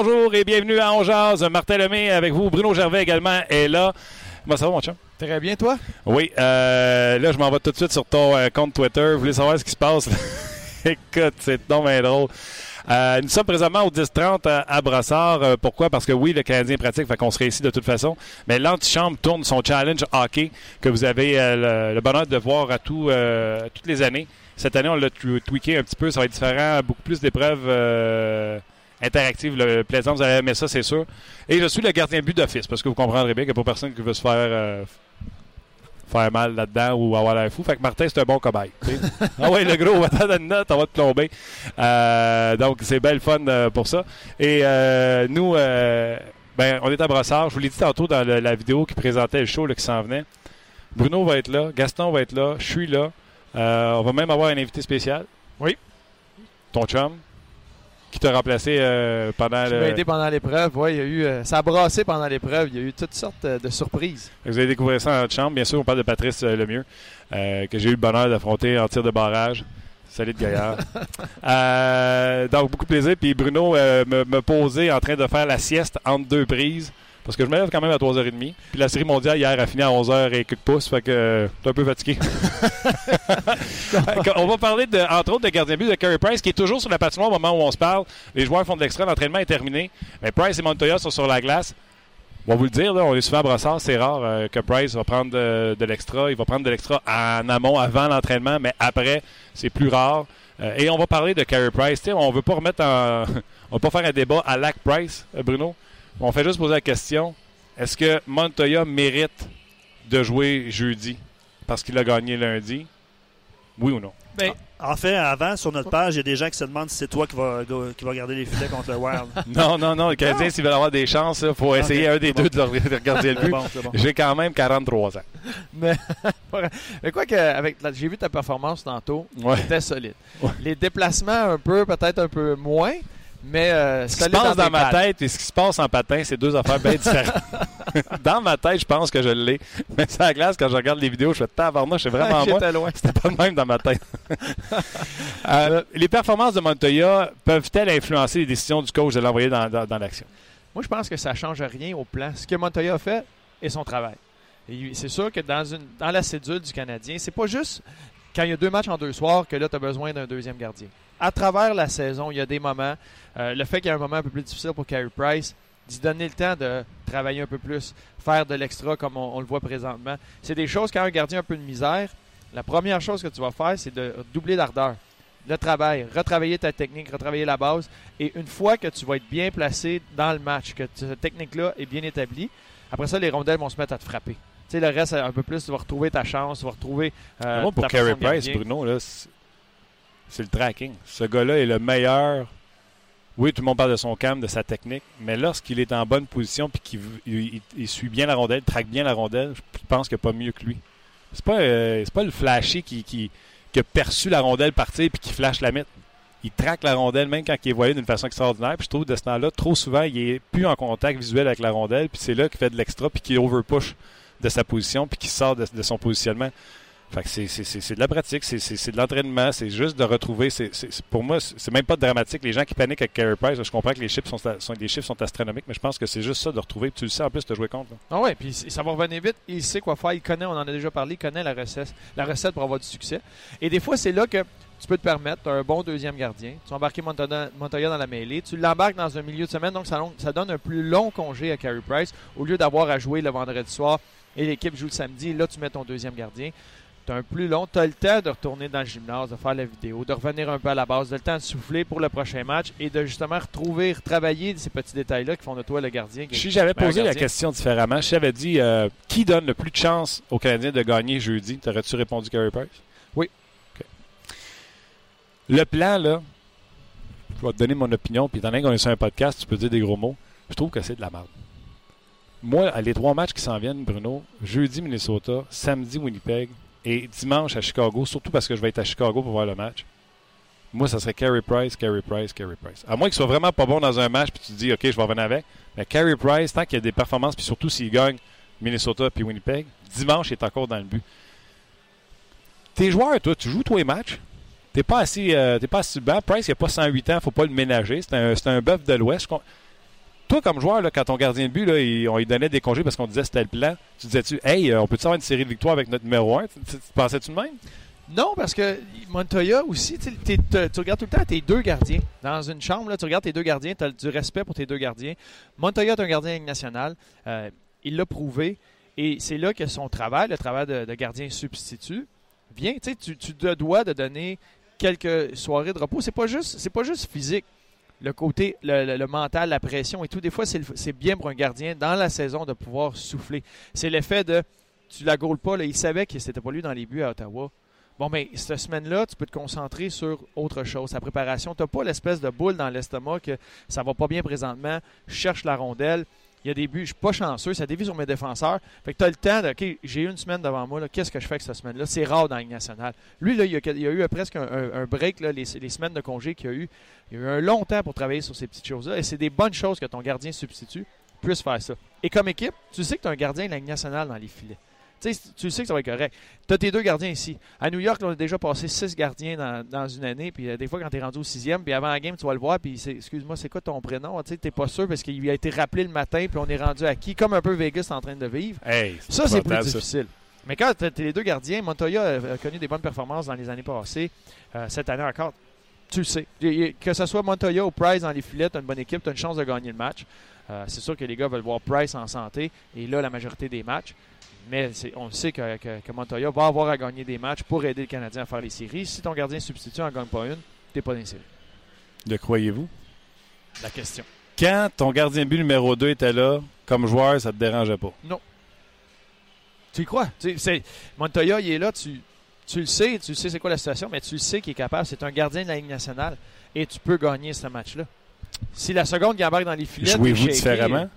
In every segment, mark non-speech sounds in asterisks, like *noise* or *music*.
Bonjour et bienvenue à Ongeaz. Martin Lemay avec vous. Bruno Gervais également est là. Comment ça va, mon chum? Très bien, toi? Oui. Euh, là, je m'en vais tout de suite sur ton euh, compte Twitter. Vous voulez savoir ce qui se passe? *laughs* Écoute, c'est bien drôle. Euh, nous sommes présentement au 10-30 à. Euh, pourquoi? Parce que oui, le Canadien pratique, fait qu'on serait ici de toute façon. Mais l'antichambre tourne son challenge hockey que vous avez euh, le, le bonheur de voir à tout, toutes les années. Cette année, on l'a tw- tweaké un petit peu. Ça va être différent. Beaucoup plus d'épreuves interactives. Le plaisant, vous allez aimer ça, c'est sûr. Et je suis le gardien de but d'office parce que vous comprendrez bien qu'il n'y a pas personne qui veut se faire... euh, faire mal là-dedans ou avoir l'air fou. Fait que Martin, c'est un bon cobaye. *laughs* ah ouais, le gros, on va t'en donner une note, on va te plomber. Euh, donc, c'est belle fun euh, pour ça. Et euh, nous, ben, on est à Brossard. Je vous l'ai dit tantôt dans le- la vidéo qui présentait le show là, qui s'en venait. Bruno va être là, Gaston va être là, je suis là. On va même avoir un invité spécial. Oui. Ton chum, qui t'a remplacé euh, pendant Tu le... m'as aidé pendant l'épreuve. Ouais, il y a eu, euh, ça a brassé pendant l'épreuve. Il y a eu toutes sortes euh, de surprises. Vous allez découvrir ça en notre chambre. Bien sûr, on parle de Patrice Lemieux, euh, que j'ai eu le bonheur d'affronter en tir de barrage. Salut de gaillard. *laughs* Donc, beaucoup de plaisir. Puis Bruno me, me posait en train de faire la sieste entre deux prises. Parce que je me lève quand même à 3h30. Puis la série mondiale hier a fini à 11h et quelques pouces. Fait que euh, suis un peu fatigué. *laughs* on va parler, de, entre autres, de gardien de but de Carey Price, qui est toujours sur la patinoire au moment où on se parle. Les joueurs font de l'extra. L'entraînement est terminé. Mais Price et Montoya sont sur la glace. On va vous le dire, là, on est souvent à brossard, c'est rare euh, que Price va prendre de, de l'extra. Il va prendre de l'extra en amont, avant l'entraînement, mais après, c'est plus rare. Euh, et on va parler de Carey Price. Tu sais, on veut pas remettre en. *laughs* on va pas faire un débat à Lac Price, Bruno. On fait juste poser la question est-ce que Montoya mérite de jouer jeudi parce qu'il a gagné lundi? Oui ou non? Ben, En fait, avant, sur notre page, il y a des gens qui se demandent si c'est toi qui va, qui va garder les filets contre le Wild. *laughs* Non, non, non. Le Canadien, s'ils veulent avoir des chances, il faut essayer un des deux bon. de leur- de regarder le but. bon, c'est bon. J'ai quand même 43 ans. mais, *laughs* mais quoi que, avec la- j'ai vu ta performance tantôt, Ouais. c'était solide. Ouais. Les déplacements, un peu, peut-être un peu moins, mais euh, Ce qui se passe dans ma pattes. tête et ce qui se passe en patin, c'est deux affaires bien différentes. *laughs* *laughs* dans ma tête, je pense que je l'ai. Mais à la glace, quand je regarde les vidéos, je fais tabarnak, c'est vraiment *laughs* moi. Loin. C'était pas le même dans ma tête. Euh, les performances de Montoya peuvent-elles influencer les décisions du coach de l'envoyer dans, dans- dans l'action? Moi, je pense que ça change rien au plan. Ce que Montoya a fait est son travail. Et C'est sûr que dans, une, dans la cédule du Canadien, c'est pas juste quand il y a deux matchs en deux soirs que là, tu as besoin d'un deuxième gardien. À travers la saison, il y a des moments. euh, le fait qu'il y a un moment un peu plus difficile pour Carey Price, d'y donner le temps de travailler un peu plus, faire de l'extra comme on, on le voit présentement. C'est des choses, quand un gardien a un peu de misère, la première chose que tu vas faire, c'est de doubler l'ardeur. Le travail, retravailler ta technique, retravailler la base. Et une fois que tu vas être bien placé dans le match, que cette technique-là est bien établie, après ça, les rondelles vont se mettre à te frapper. Tu sais, le reste, un peu plus, tu vas retrouver ta chance, tu vas retrouver. euh, pour Carey Price. Bruno, là, c'est le tracking. Ce gars-là est le meilleur. Oui, tout le monde parle de son cam, de sa technique, mais lorsqu'il est en bonne position puis qu'il il, suit bien la rondelle, traque bien la rondelle, je pense qu'il n'y a pas mieux que lui. C'est pas, euh, pas le flashy qui, qui, qui a perçu la rondelle partir puis qui flash la mythe. Il traque la rondelle même quand il est voyé d'une façon extraordinaire. Puis je trouve de ce temps-là, trop souvent, il est plus en contact visuel avec la rondelle. Puis c'est là qu'il fait de l'extra puis qu'il overpush de sa position puis qu'il sort de son positionnement. C'est, de la pratique, c'est, de l'entraînement, c'est juste de retrouver. Pour moi, c'est même pas dramatique. Les gens qui paniquent avec Carey Price, je comprends que les chiffres sont, chiffres sont astronomiques, mais je pense que c'est juste ça de retrouver. Tu le sais en plus, as joué contre. Ah ouais, puis ça va revenir vite. Il sait quoi faire. Il connaît, on en a déjà parlé, il connaît la recette, la recette pour avoir du succès. Et des fois, c'est là que tu peux te permettre, tu as un bon deuxième gardien. Tu as embarqué Montoya, Montoya dans la mêlée. Tu l'embarques dans un milieu de semaine, donc ça, ça donne un plus long congé à Carey Price au lieu d'avoir à jouer le vendredi soir et l'équipe joue le samedi. Là, tu mets ton deuxième gardien. Un plus long, tu as le temps de retourner dans le gymnase, de faire la vidéo, de revenir un peu à la base, de le temps de souffler pour le prochain match et de justement retrouver, retravailler ces petits détails-là qui font de toi le gardien. Si j'avais posé la question différemment, si j'avais dit euh, qui donne le plus de chances aux Canadiens de gagner jeudi, t'aurais-tu répondu Carey Price? Oui. Le plan, là, je vais te donner mon opinion, puis étant donné qu'on est sur un podcast, tu peux dire des gros mots. Je trouve que c'est de la merde. Moi, les trois matchs qui s'en viennent, Bruno, jeudi Minnesota, samedi Winnipeg et dimanche à Chicago, surtout parce que je vais être à Chicago pour voir le match. Moi, ça serait Carey Price, Carey Price, Carey Price. À moins qu'il soit vraiment pas bon dans un match, puis tu te dis, OK, je vais revenir avec. Mais Carey Price, tant qu'il y a des performances, puis surtout s'il gagne Minnesota puis Winnipeg, dimanche, il est encore dans le but. Tes joueurs, toi, tu joues tous les matchs? T'es pas assis, euh, t'es pas assis sur le banc. Price, il a pas 108 ans, faut pas le ménager. C'est un, c'est un bœuf de l'Ouest. Toi, comme joueur, quand ton gardien de but, on lui donnait des congés parce qu'on disait c'était le plan, tu disais-tu, hey, euh, on peut-tu avoir une série de victoires avec notre numéro 1 Tu, tu- tu pensais-tu de même? Non, parce que Montoya aussi, tu regardes tout le temps tes deux gardiens. Dans une chambre, là, tu regardes tes deux gardiens, tu as du respect pour tes deux gardiens. Montoya est un gardien nationale. Euh, il l'a prouvé. Et c'est là que son travail, le travail de, gardien substitut, vient. Tu, tu te dois de donner quelques soirées de repos. C'est pas juste, c'est pas juste physique. Le côté, le, mental, la pression et tout. Des fois, c'est bien pour un gardien dans la saison de pouvoir souffler. C'est l'effet de tu la gaules pas. Il savait que c'était pas lui dans les buts à Ottawa. Bon, mais cette semaine-là, tu peux te concentrer sur autre chose, sa préparation. Tu n'as pas l'espèce de boule dans l'estomac que ça va pas bien présentement. Cherche la rondelle. Il y a des buts, je suis pas chanceux, ça dévie sur mes défenseurs. Fait que tu as le temps de, OK, j'ai une semaine devant moi, qu'est-ce que je fais avec cette semaine-là? C'est rare dans la nationale. Lui, là, il, y a, eu presque un, break, les, semaines de congé qu'il y a eu. Il y a eu un long temps pour travailler sur ces petites choses-là. Et c'est des bonnes choses que ton gardien substitut puisse faire ça. Et comme équipe, tu sais que tu as un gardien de la nationale dans les filets. Tu sais, tu sais que ça va être correct. Tu as tes deux gardiens ici. À New York, là, on a déjà passé six gardiens dans, dans une année. Puis euh, des fois, quand tu es rendu au sixième, puis avant la game, tu vas le voir. Puis excuse-moi, c'est quoi ton prénom? Tu n'es pas sûr parce qu'il a été rappelé le matin. Puis on est rendu à qui? Comme un peu Vegas en train de vivre. Hey, Ça, c'est plus ça. difficile. Mais quand tu as les deux gardiens, Montoya a, connu des bonnes performances dans les années passées. Euh, cette année encore, tu le sais. Que ce soit Montoya ou Price dans les filets, tu as une bonne équipe, tu as une chance de gagner le match. Euh, c'est sûr que les gars veulent voir Price en santé, et là, la majorité des matchs. Mais on sait que, que- que Montoya va avoir à gagner des matchs pour aider le Canadien à faire les séries. Si ton gardien substitut n'en gagne pas une, tu pas dans les séries. Le croyez-vous? La question. Quand ton gardien but numéro 2 était là, comme joueur, ça te dérangeait pas? Tu y crois? Tu sais, Montoya, il est là, tu, tu le sais, tu sais c'est quoi la situation, mais tu le sais qu'il est capable. C'est un gardien de la Ligue nationale et tu peux gagner ce match-là. Si la seconde qui embarque dans les filets, Jouez-vous t'es différemment?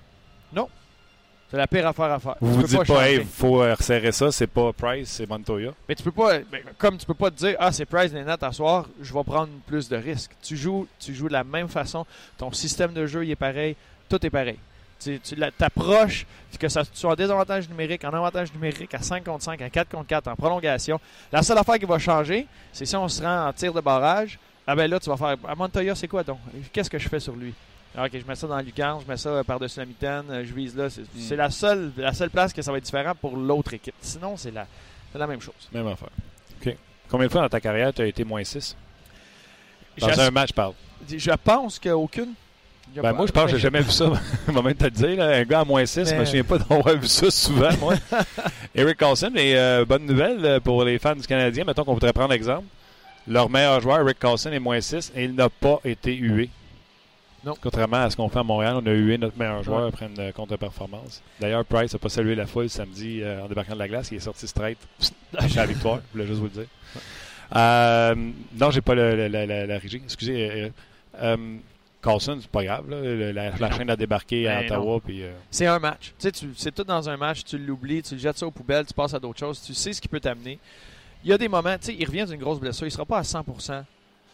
C'est la pire affaire à faire. Vous Tu vous dites pas, hey, changer. faut euh, resserrer ça, c'est pas Price, c'est Montoya. Mais tu peux pas, ben, comme tu peux pas te dire, ah, c'est Price Lennart à soir, je vais prendre plus de risques. Tu joues, tu joues de la même façon. Ton système de jeu, il est pareil. Tout est pareil. Tu, tu t'approches, que ça soit en désavantage numérique, en avantage numérique, à 5 contre 5, à 4 contre 4, en prolongation. La seule affaire qui va changer, c'est si on se rend en tir de barrage. Ah ben là, tu vas faire. À Montoya, c'est quoi donc? Qu'est-ce que je fais sur lui? Ah, ok, je mets ça dans Lucan, je mets ça euh, par-dessus la mitaine, euh, je vise là. C'est c'est la, seule, la seule place que ça va être différent pour l'autre équipe. Sinon, c'est la, la même chose. Même affaire. OK. Combien de fois dans ta carrière tu as été moins 6 Dans un match, je parle. Je pense qu'aucune. Ben moi, je pense que j'ai *laughs* jamais vu ça. *laughs* Va même te le dire. Là, un gars à moins 6, je me Mais- souviens pas d'avoir vu ça souvent, moi. *laughs* Eric Carlson, et euh, bonne nouvelle euh, pour les fans du Canadien. Mettons qu'on voudrait prendre l'exemple. Leur meilleur joueur, Eric Carlson, est moins 6 et il n'a pas été hué. Non. Contrairement à ce qu'on fait à Montréal, on a hué notre meilleur joueur Ouais. après une euh, contre-performance. D'ailleurs, Price n'a pas salué la foule samedi euh, en débarquant de la glace. Il est sorti straight *laughs* chez la victoire. Je voulais juste vous le dire. Euh, non, j'ai pas le- le- la, la- la régie. Excusez. euh, euh, Carlson, c'est pas grave. là. La, chaîne a débarqué à Ben Ottawa. Puis, euh, C'est un match. Tu sais, tu- c'est tout dans un match. Tu l'oublies, tu le jettes ça aux poubelles, tu passes à d'autres choses. Tu sais ce qui peut t'amener. Il y a des moments, tu sais, il revient d'une grosse blessure. Il sera pas à 100%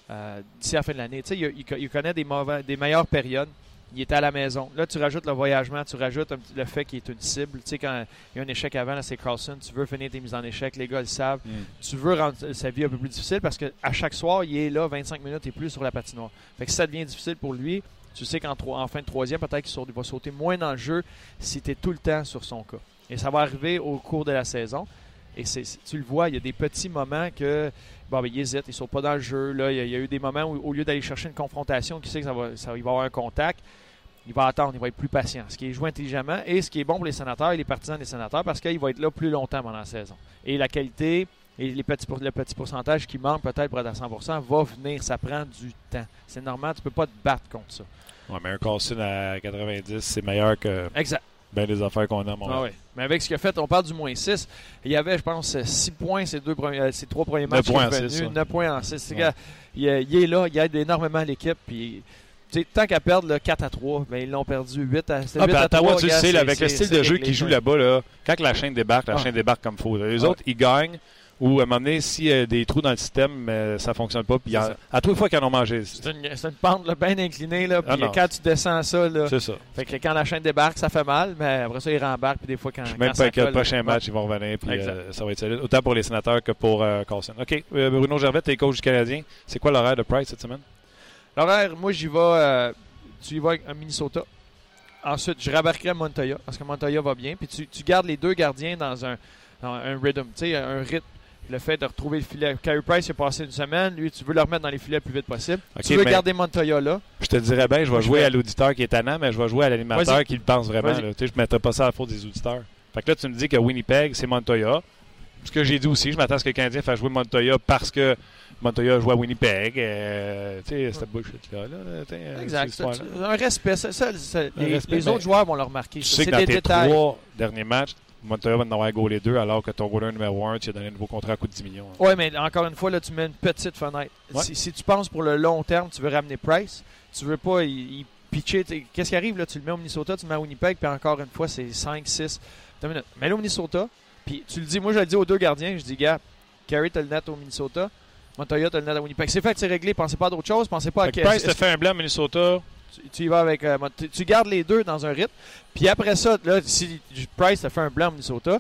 euh, d'ici la fin de l'année. Tu sais, il, il co- il connaît des, mauvais, des meilleures périodes. Il était à la maison. Là, tu rajoutes le voyagement, tu rajoutes un le fait qu'il est une cible. Tu sais, quand il y a un échec avant, là, c'est Carlson. Tu veux finir tes mises en échec. Les gars le savent. tu veux rendre sa vie un peu plus difficile parce qu'à chaque soir, il est là 25 minutes et plus sur la patinoire. Fait que si ça devient difficile pour lui, tu sais qu'en en fin de troisième, peut-être qu'il va sauter moins dans le jeu si tu es tout le temps sur son cas. Et ça va arriver au cours de la saison. Et tu le vois, il y a des petits moments que bon, ben, il hésite, il saute pas dans le jeu. Là, il, y a, il y a eu des moments où, au lieu d'aller chercher une confrontation, qui sait que ça va, ça- il va avoir un contact, il va attendre, il va être plus patient. Ce qui est joué intelligemment et ce qui est bon pour les sénateurs et les partisans des sénateurs parce qu'il va être là plus longtemps pendant la saison. Et la qualité et les petits pour- le petit pourcentage qui manque peut-être pour être à 100 va venir. Ça prend du temps. C'est normal, tu peux pas te battre contre ça. Ouais, mais un Carlson à 90, c'est meilleur que Exact. Bien des affaires qu'on a Montréal. Ah. Mais avec ce qu'il a fait, on parle du moins 6. Il y avait, je pense, 6 points ces, deux premiers, euh, ces trois premiers matchs. Neuf points qu'il est en six, venu. ouais. 9 points en 6. Ouais. il, est- il est là, il aide énormément l'équipe. Puis, tant qu'à perdre le 4 à 3, ben, ils l'ont perdu 8 à, c'était Ah, 8 puis à Ottawa, 3, tu le gars, sais, là, c'est- avec le style de jeu qu'ils jouent là-bas, là, quand la chaîne débarque, la Ah. chaîne débarque comme il faut. Les Ah autres, ils gagnent ou à un moment donné, s'il y a des trous dans le système, euh, ça fonctionne pas. Puis à tous les fois qu'ils en ont mangé, c'est C'est une, pente là, bien inclinée. Là, puis Ah quand tu descends ça, là, c'est ça. fait que quand la chaîne débarque, ça fait mal. Mais après ça, il rembarque. Puis des fois, quand, Je suis même pas. Le prochain ouais. match, ils vont revenir. Puis euh, ça va être solide. Autant pour les sénateurs que pour euh, Carlson. OK. euh, Bruno Gervais, t'es coach du Canadien. C'est quoi l'horaire de Price cette semaine? L'horaire, moi, j'y vais. euh, tu y vas un Minnesota. Ensuite, je rabarquerai Montoya parce que Montoya va bien. Puis tu, tu gardes les deux gardiens dans un, dans un rhythm, tu sais, un rythme. Le fait de retrouver le filet. Carey Price est passé une semaine. Lui, tu veux le remettre dans les filets le plus vite possible. Tu veux garder Montoya là. je te dirais bien, je vais jouer à l'auditeur qui est tannant, mais je vais jouer à l'animateur qui le pense vraiment. Là. Tu sais, je ne mettrai pas ça à la faute des auditeurs. Fait que là, tu me dis que Winnipeg, c'est Montoya. Ce que j'ai dit aussi, je m'attends à ce que le Canadien fasse jouer Montoya parce que Montoya joue à Winnipeg. Euh, tu sais, cette bullshit-là. Là, euh, Exact. Un respect. ça- ça- ça- les respect, les autres joueurs vont le remarquer. Tu sais C'est que dans des tes détails. trois derniers matchs, Montoya va en avoir goalé deux, alors que ton goaler numéro un, tu as donné un nouveau contrat à coût de 10 millions. Oui, mais encore une fois, là, tu mets une petite fenêtre. Ouais. Si, si tu penses pour le long terme, tu veux ramener Price, tu veux pas y, y pitcher. Qu'est-ce qui arrive là? Tu le mets au Minnesota, tu le mets à Winnipeg, puis encore une fois, c'est 5, 6. Attends une minute. Mets-le au Minnesota, puis tu le dis, moi je le dis aux deux gardiens, je dis, gars, Carey, t'as le net au Minnesota, Montoya, t'as le net à Winnipeg. C'est fait, c'est réglé, pensez pas à d'autres choses, pensez pas à Fait qu'est- Price te fait un blanc à Minnesota. Tu, tu y vas avec. euh, tu, tu gardes les deux dans un rythme, puis après ça, là, si Price te fait un blanc au Minnesota,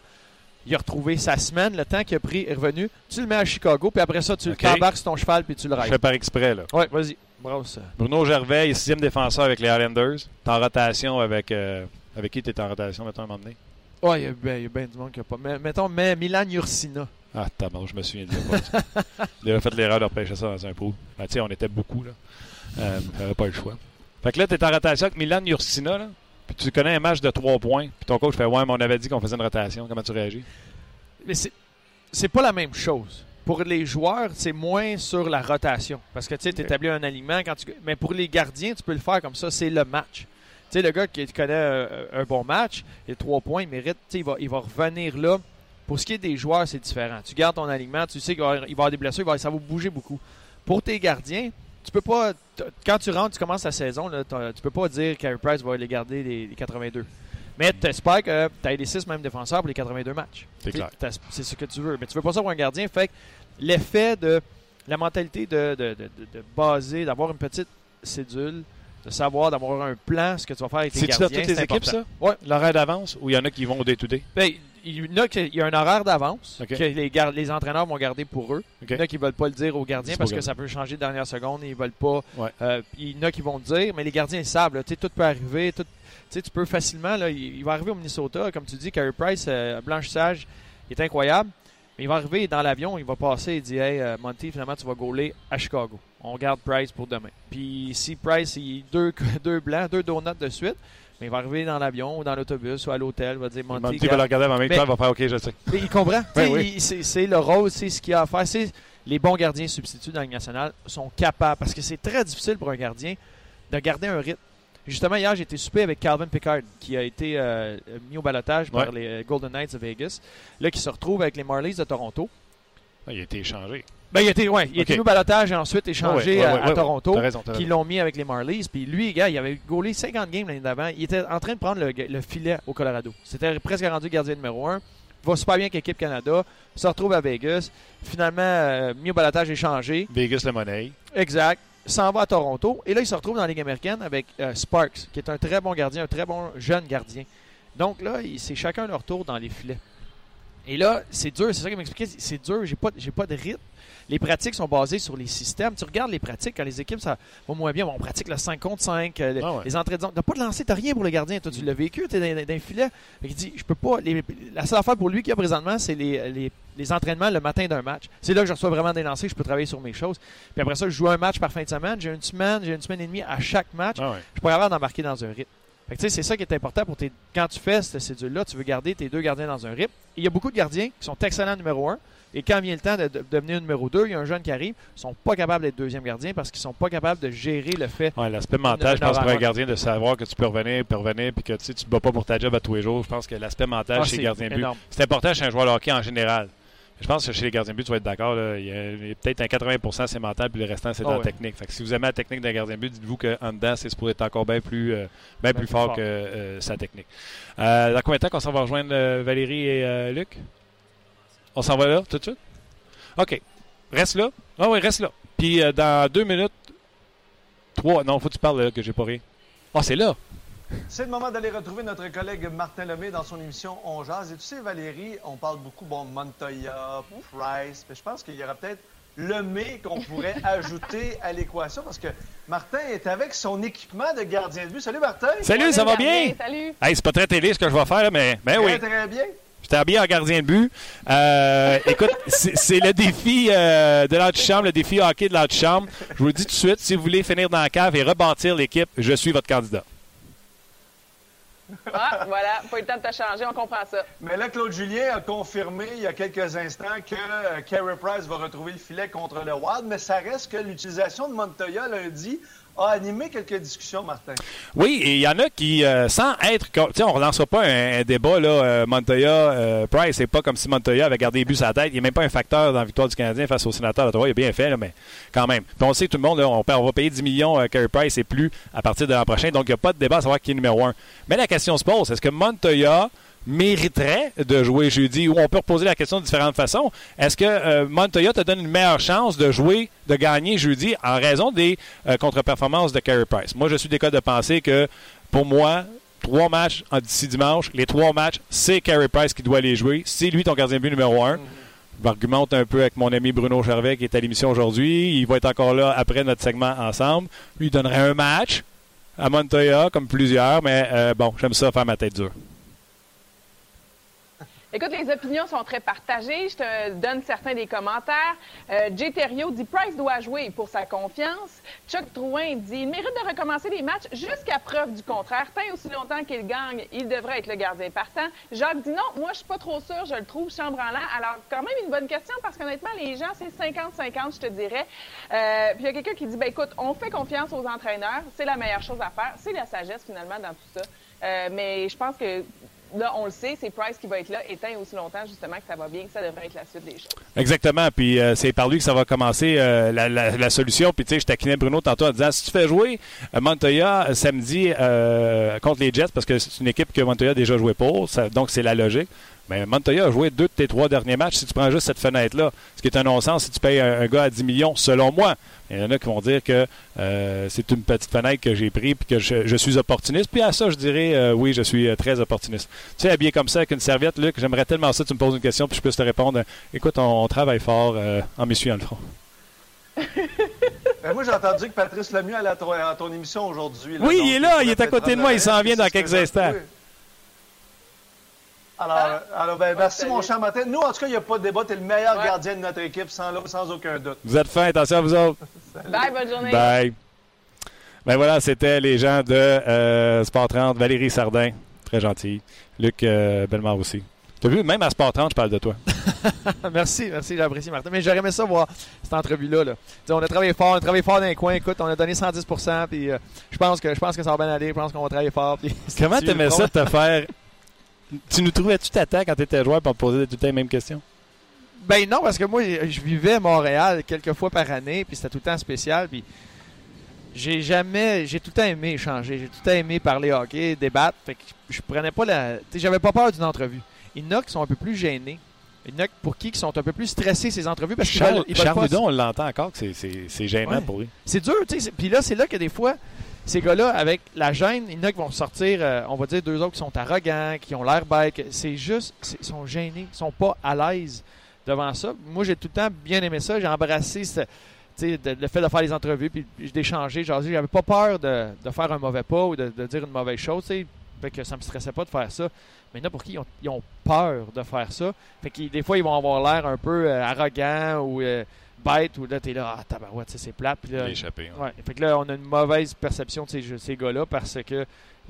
il a retrouvé sa semaine, le temps qu'il a pris est revenu. Tu le mets à Chicago, puis après ça, tu Ok. t'embarques sur ton cheval, puis tu le Je raides. fais par exprès, là. Ouais, vas-y. Bravo, ça. Bruno Gervais est sixième défenseur avec les Highlanders. T'es en rotation avec. euh, avec qui t'es en rotation, mettons, à un moment donné? Ouais, il y a bien ben du monde qui a pas. Mais, mettons, mais Milan Ursina. Ah, tabarnak, je me souviens de ça. *laughs* Il avait fait l'erreur de repêcher ça dans un pot. Ben, tu sais, on était beaucoup, là. Euh, J'avais pas le choix. Fait que là, t'es en rotation avec Milan Ursina, là. Puis tu connais un match de trois points. Puis ton coach fait Ouais, mais on avait dit qu'on faisait une rotation. Comment tu réagis? Mais c'est, c'est pas la même chose. Pour les joueurs, c'est moins sur la rotation. Parce que tu sais, tu établis un. Quand tu... Mais pour les gardiens, tu peux le faire comme ça. C'est le match. Tu sais, le gars qui connaît euh, un bon match, et trois points, il mérite. tu Il va, il va revenir là. Pour ce qui est des joueurs, c'est différent. Tu gardes ton alignement, tu sais qu'il va y avoir, il va y avoir des blessures, il va- ça va bouger beaucoup. Pour tes gardiens, tu peux pas. Quand tu rentres, tu commences la saison, là, tu peux pas dire que Price va les garder les, les 82. Mais tu espères que tu as les 6 mêmes défenseurs pour les 82 matchs. C'est clair. C'est ce que tu veux. Mais tu veux pas ça pour un gardien. Fait que l'effet de la mentalité de, de, de, de- baser, d'avoir une petite cédule, de savoir, d'avoir un plan, ce que tu vas faire avec tes gardiens. toutes les c'est équipes, ça? Ouais. L'horaire d'avance ou il y en a qui vont au day-to-day? Ben, il y en a qui- il y a un horaire d'avance que les, les entraîneurs vont garder pour eux. Il y en a qui veulent pas le dire aux gardiens parce que ça peut changer de dernière seconde et ils veulent pas. Ouais. Euh, il y en a qui vont le dire, mais les gardiens ils savent. là, tout peut arriver. Tout, tu peux facilement. Là, il, il va arriver au Minnesota, comme tu dis, Carey Price, euh, blanchissage, il est incroyable. Mais il va arriver dans l'avion, il va passer et dire Hey, euh, Monty, finalement, tu vas gauler à Chicago. On garde Price pour demain. Puis si Price, il deux, *laughs* deux blancs, deux donuts de suite, mais il va arriver dans l'avion ou dans l'autobus ou à l'hôtel, il va dire Monty, Monty va le regarder en même temps, il va faire OK, je sais. *laughs* mais il comprend. Oui. c'est, le rôle, c'est ce qu'il a à faire. C'est, les bons gardiens substituts dans la Ligue nationale sont capables, parce que c'est très difficile pour un gardien de garder un rythme. Justement, hier, j'ai été souper avec Calvin Pickard, qui a été euh, mis au balotage par les euh, Golden Knights de Vegas, là, qui se retrouve avec les Marlies de Toronto. Ah, il a été échangé. Ben, il a été, ouais, il a été au balotage et ensuite échangé Ouais, ouais, à, Toronto T'as raison, t'as qui l'ont mis avec les Marlies. Puis lui, gars, il avait gaulé 50 games l'année d'avant. Il était en train de prendre le, le filet au Colorado. C'était presque rendu gardien numéro 1. Va super bien avec l'équipe Canada. Se retrouve à Vegas. Finalement, euh, mis au balotage échangé. Vegas, le monnaie. Exact. S'en va à Toronto. Et là, il se retrouve dans la Ligue américaine avec euh, Sparks, qui est un très bon gardien, un très bon jeune gardien. Donc là, il- c'est chacun leur tour dans les filets. Et là, c'est dur, c'est ça qu'il m'expliquait, c'est dur, j'ai pas, j'ai pas de rythme. Les pratiques sont basées sur les systèmes. Tu regardes les pratiques, quand les équipes, ça va moins bien, on pratique le 5 contre 5, euh, Ah ouais. les entrées de zone. T'as pas de lancer, t'as rien pour le gardien. Toi, tu l'as vécu, t'es dans, dans un filet. Qu'il dit, je peux pas. les- la seule affaire pour lui qu'il y a présentement, c'est les, les, les entraînements le matin d'un match. C'est là que je reçois vraiment des lancers, je peux travailler sur mes choses. Puis après ça, je joue un match par fin de semaine. J'ai une semaine, j'ai une semaine et demie à chaque match. Ah ouais. Je pas capable d'embarquer dans un rythme. C'est ça qui est important pour tes. Quand tu fais cette cédule-là, tu veux garder tes deux gardiens dans un rythme. Il y a beaucoup de gardiens qui sont excellents numéro un. Et quand vient le temps de, de- devenir numéro 2, il y a un jeune qui arrive, ils sont pas capables d'être deuxième gardien parce qu'ils sont pas capables de gérer le fait. Ouais, l'aspect mental, je pense, pour un gardien, de savoir que tu peux revenir, puis revenir, puis que tu tu te bats pas pour ta job à tous les jours. Je pense que l'aspect mental Ah, chez de but, c'est important chez un joueur de hockey en général. Je pense que chez les gardiens de but, tu vas être d'accord. Il y a, peut-être un 80% c'est mental, puis le restant, c'est Ah dans la ouais. technique. Fait que si vous aimez la technique d'un gardien de but, dites-vous qu'en dedans, c'est supposé être encore bien plus, euh, bien plus plus fort, fort. que euh, sa technique. Euh, dans combien de temps qu'on s'en va rejoindre euh, Valérie et euh, Luc? On s'en va là, tout de suite? OK. Reste là. Ah oui, reste là. Puis dans deux minutes, trois. Non, faut que tu parles là, que j'ai pas rien. Ah, c'est là. C'est le moment d'aller retrouver notre collègue Martin Lemay dans son émission On Jazz. Et tu sais, Valérie, on parle beaucoup, bon, Montoya, Price, mais je pense qu'il y aura peut-être Lemay qu'on pourrait *laughs* ajouter à l'équation parce que Martin est avec son équipement de gardien de but. Salut Martin! Salut, ça va bien? Salut. Hey, c'est pas très télé ce que je vais faire, mais ben oui. Très, très bien. J'étais habillé en gardien de but. Euh, écoute, c'est c'est le défi euh, de l'antichambre, le défi hockey de l'antichambre. Je vous le dis tout de suite, si vous voulez finir dans la cave et rebâtir l'équipe, je suis votre candidat. Ah, voilà, pas eu le temps de te changer, on comprend ça. Mais là, Claude Julien a confirmé il y a quelques instants que euh, Carey Price va retrouver le filet contre le Wild, mais ça reste que l'utilisation de Montoya lundi a animé quelques discussions, Martin. Oui, et il y en a qui, euh, sans être. Tu sais, on ne relancera pas un, débat, là, euh, Montoya, euh, Price. C'est pas comme si Montoya avait gardé les buts à la tête. Il n'est même pas un facteur dans la victoire du Canadien face au sénateur d'Ottawa. Il a bien fait, là, mais quand même. Puis on sait, tout le monde, là, on, va payer 10 millions à Carey Price et plus à partir de l'an prochain. Donc, il n'y a pas de débat à savoir qui est numéro un. Mais la question se pose est-ce que Montoya mériterait de jouer jeudi ou on peut reposer la question de différentes façons. Est-ce que euh, Montoya te donne une meilleure chance de jouer, de gagner jeudi en raison des euh, contre-performances de Carey Price? Moi, je suis des de penser que pour moi, trois matchs d'ici dimanche, les trois matchs, c'est Carey Price qui doit les jouer. C'est lui ton gardien de but numéro un. Je m'argumente un peu avec mon ami Bruno Charvet qui est à l'émission aujourd'hui. Il va être encore là après notre segment ensemble. Lui, il donnerait un match à Montoya, comme plusieurs, mais euh, bon, j'aime ça faire ma tête dure. Écoute, les opinions sont très partagées. Je te donne certains des commentaires. Euh, Jay Thériault dit Price doit jouer pour sa confiance. Chuck Drouin dit il mérite de recommencer les matchs jusqu'à preuve du contraire. Tant aussi longtemps qu'il gagne, il devrait être le gardien partant. Jacques dit non, moi je suis pas trop sûr, je le trouve l'air. Alors, quand même une bonne question parce qu'honnêtement, les gens, c'est 50-50, je te dirais. Euh, puis il y a quelqu'un qui dit ben écoute, on fait confiance aux entraîneurs, c'est la meilleure chose à faire. C'est la sagesse finalement dans tout ça. Euh, mais je pense que là, on le sait, c'est Price qui va être là, et aussi longtemps, justement, que ça va bien, que ça devrait être la suite des choses. Exactement. Puis euh, c'est par lui que ça va commencer euh, la, la- solution. Puis tu sais, je taquinais Bruno tantôt en disant si tu fais jouer euh, Montoya samedi contre les Jets, parce que c'est une équipe que Montoya a déjà joué pour, donc c'est la logique. Mais Montoya a joué deux de tes trois derniers matchs si tu prends juste cette fenêtre-là. Ce qui est un non-sens si tu payes un, un gars à 10 millions, selon moi. Il y en a qui vont dire que euh, c'est une petite fenêtre que j'ai pris puis que je, je suis opportuniste. Puis à ça, je dirais euh, oui, je suis euh, très opportuniste. Tu sais, habillé comme ça avec une serviette, Luc, j'aimerais tellement ça que tu me poses une question puis je puisse te répondre. Écoute, on, on travaille fort euh, en m'essuyant le front. *laughs* Ben, moi, j'ai entendu que Patrice Lemieux allait à ton, à ton émission aujourd'hui. Oui, il est là, il est à côté de moi, il s'en vient dans quelques instants. Alors, alors ben, merci, mon cher Martin. Nous, en tout cas, il n'y a pas de débat. Tu es le meilleur Ouais. gardien de notre équipe, sans, sans aucun doute. Vous êtes fins, attention à vous autres. *laughs* Bye, bonne journée. Bye. Ben voilà, c'était les gens de euh, Sport 30. Valérie Sardin, très gentil. Luc euh, Bellemare aussi. T'as vu, même à Sport 30, je parle de toi. *laughs* merci, merci, j'apprécie Martin. Mais j'aurais aimé ça voir cette entrevue-là. Là. On a travaillé fort, on a travaillé fort dans les coins. Écoute, on a donné 110 puis euh, je pense que je pense que ça va bien aller. Je pense qu'on va travailler fort. *laughs* Comment Tu- t'aimais ça de te faire... Tu nous trouvais-tu t'attaques quand t'étais joueur pour me poser tout le temps les mêmes questions? Ben non, parce que moi, je vivais à Montréal quelques fois par année, puis c'était tout le temps spécial. Puis j'ai jamais, j'ai tout le temps aimé échanger, j'ai tout le temps aimé parler hockey, débattre. Fait que je prenais pas la, tu j'avais pas peur d'une entrevue. Il y en a qui sont un peu plus gênés. Il y en a pour qui qui sont un peu plus stressés ces entrevues parce qu'ils Charles, Charles on l'entend encore que c'est- gênant Ouais. pour lui. C'est dur, tu sais. Puis là, c'est là que des fois, ces gars-là, avec la gêne, il y en a qui vont sortir, euh, on va dire, deux autres qui sont arrogants, qui ont l'air bêtes. C'est juste, ils sont gênés, ils sont pas à l'aise devant ça. Moi, j'ai tout le temps bien aimé ça. J'ai embrassé le fait de faire les entrevues, puis d'échanger. J'avais pas peur de, faire un mauvais pas ou de, dire une mauvaise chose. tu sais. Fait que ça me stressait pas de faire ça. Mais il y en a pour qui ils ont, ils ont peur de faire ça. Fait que des fois, ils vont avoir l'air un peu euh, arrogant ou euh, bête, ou là, t'es là, ah, tabarouette, tu sais, c'est plate. Puis là, échappé. Ouais. Fait que là, on a une mauvaise perception de ces, ces gars-là parce que